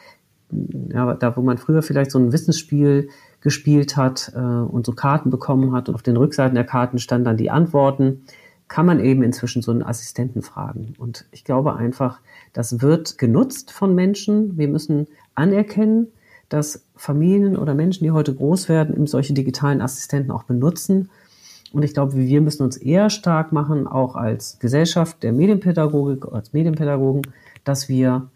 Speaker 1: ja, da wo man früher vielleicht so ein Wissensspiel gespielt hat äh, und so Karten bekommen hat und auf den Rückseiten der Karten standen dann die Antworten, kann man eben inzwischen so einen Assistenten fragen. Und ich glaube einfach, das wird genutzt von Menschen. Wir müssen anerkennen, dass Familien oder Menschen, die heute groß werden, eben solche digitalen Assistenten auch benutzen. Und ich glaube, wir müssen uns eher stark machen, auch als Gesellschaft der Medienpädagogik, als Medienpädagogen, dass wir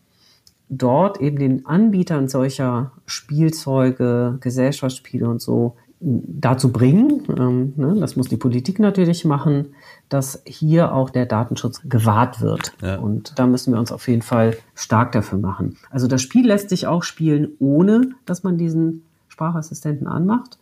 Speaker 1: dort eben den Anbietern solcher Spielzeuge, Gesellschaftsspiele und so dazu bringen, ähm, ne, das muss die Politik natürlich machen, dass hier auch der Datenschutz gewahrt wird. Ja. Und da müssen wir uns auf jeden Fall stark dafür machen. Also das Spiel lässt sich auch spielen, ohne dass man diesen Sprachassistenten anmacht.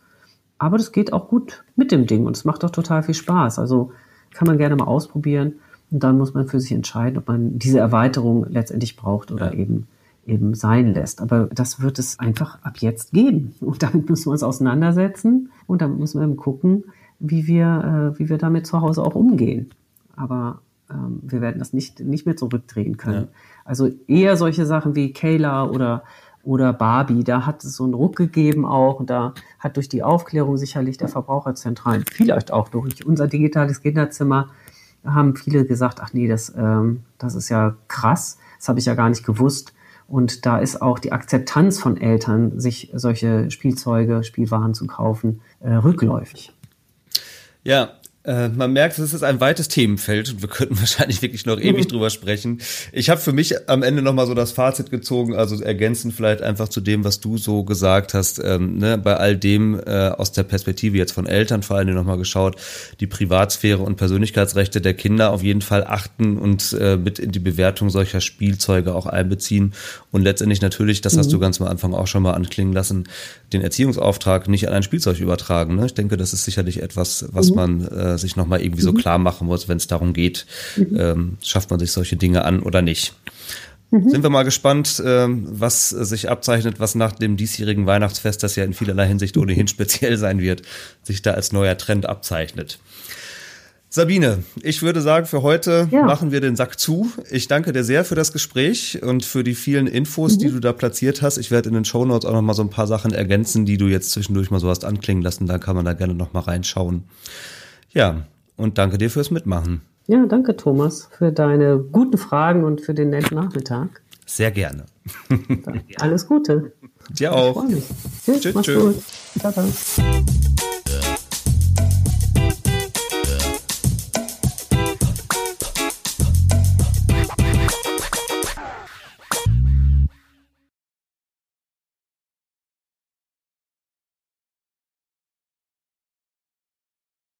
Speaker 1: Aber das geht auch gut mit dem Ding und es macht auch total viel Spaß. Also kann man gerne mal ausprobieren und dann muss man für sich entscheiden, ob man diese Erweiterung letztendlich braucht oder ja. eben eben sein lässt. Aber das wird es einfach ab jetzt geben. Und damit müssen wir uns auseinandersetzen und damit müssen wir eben gucken, wie wir, äh, wie wir damit zu Hause auch umgehen. Aber ähm, wir werden das nicht, nicht mehr zurückdrehen können. Ja. Also eher solche Sachen wie Kayla oder oder Barbie, da hat es so einen Ruck gegeben auch. Und da hat durch die Aufklärung sicherlich der Verbraucherzentralen, vielleicht auch durch unser digitales Kinderzimmer, haben viele gesagt, ach nee, das, ähm, das ist ja krass, das habe ich ja gar nicht gewusst. Und da ist auch die Akzeptanz von Eltern, sich solche Spielzeuge, Spielwaren zu kaufen, äh, rückläufig.
Speaker 3: Ja, äh, man merkt, es ist ein weites Themenfeld und wir könnten *laughs* wahrscheinlich wirklich noch ewig mhm. drüber sprechen. Ich habe für mich am Ende nochmal so das Fazit gezogen, also ergänzend vielleicht einfach zu dem, was du so gesagt hast, ähm, ne, bei all dem äh, aus der Perspektive jetzt von Eltern vor allem nochmal geschaut, die Privatsphäre und Persönlichkeitsrechte der Kinder auf jeden Fall achten und äh, mit in die Bewertung solcher Spielzeuge auch einbeziehen und letztendlich natürlich, das mhm. hast du ganz am Anfang auch schon mal anklingen lassen, den Erziehungsauftrag nicht an ein Spielzeug übertragen. Ne? Ich denke, das ist sicherlich etwas, was mhm. man äh, sich nochmal irgendwie so mhm. klar machen muss, wenn es darum geht, mhm. ähm, schafft man sich solche Dinge an oder nicht. Mhm. Sind wir mal gespannt, ähm, was sich abzeichnet, was nach dem diesjährigen Weihnachtsfest, das ja in vielerlei Hinsicht ohnehin *laughs* speziell sein wird, sich da als neuer Trend abzeichnet. Sabine, ich würde sagen, für heute ja. machen wir den Sack zu. Ich danke dir sehr für das Gespräch und für die vielen Infos, mhm. die du da platziert hast. Ich werde in den Show Notes auch noch mal so ein paar Sachen ergänzen, die du jetzt zwischendurch mal so hast anklingen lassen. Da kann man da gerne noch mal reinschauen. Ja, und danke dir fürs Mitmachen.
Speaker 1: Ja, danke Thomas für deine guten Fragen und für den netten Nachmittag.
Speaker 3: Sehr gerne.
Speaker 1: Alles Gute.
Speaker 3: Dir auch.
Speaker 1: Ich freue mich. Tschüss, tschüss. Mach's tschüss. gut. Ciao, ciao.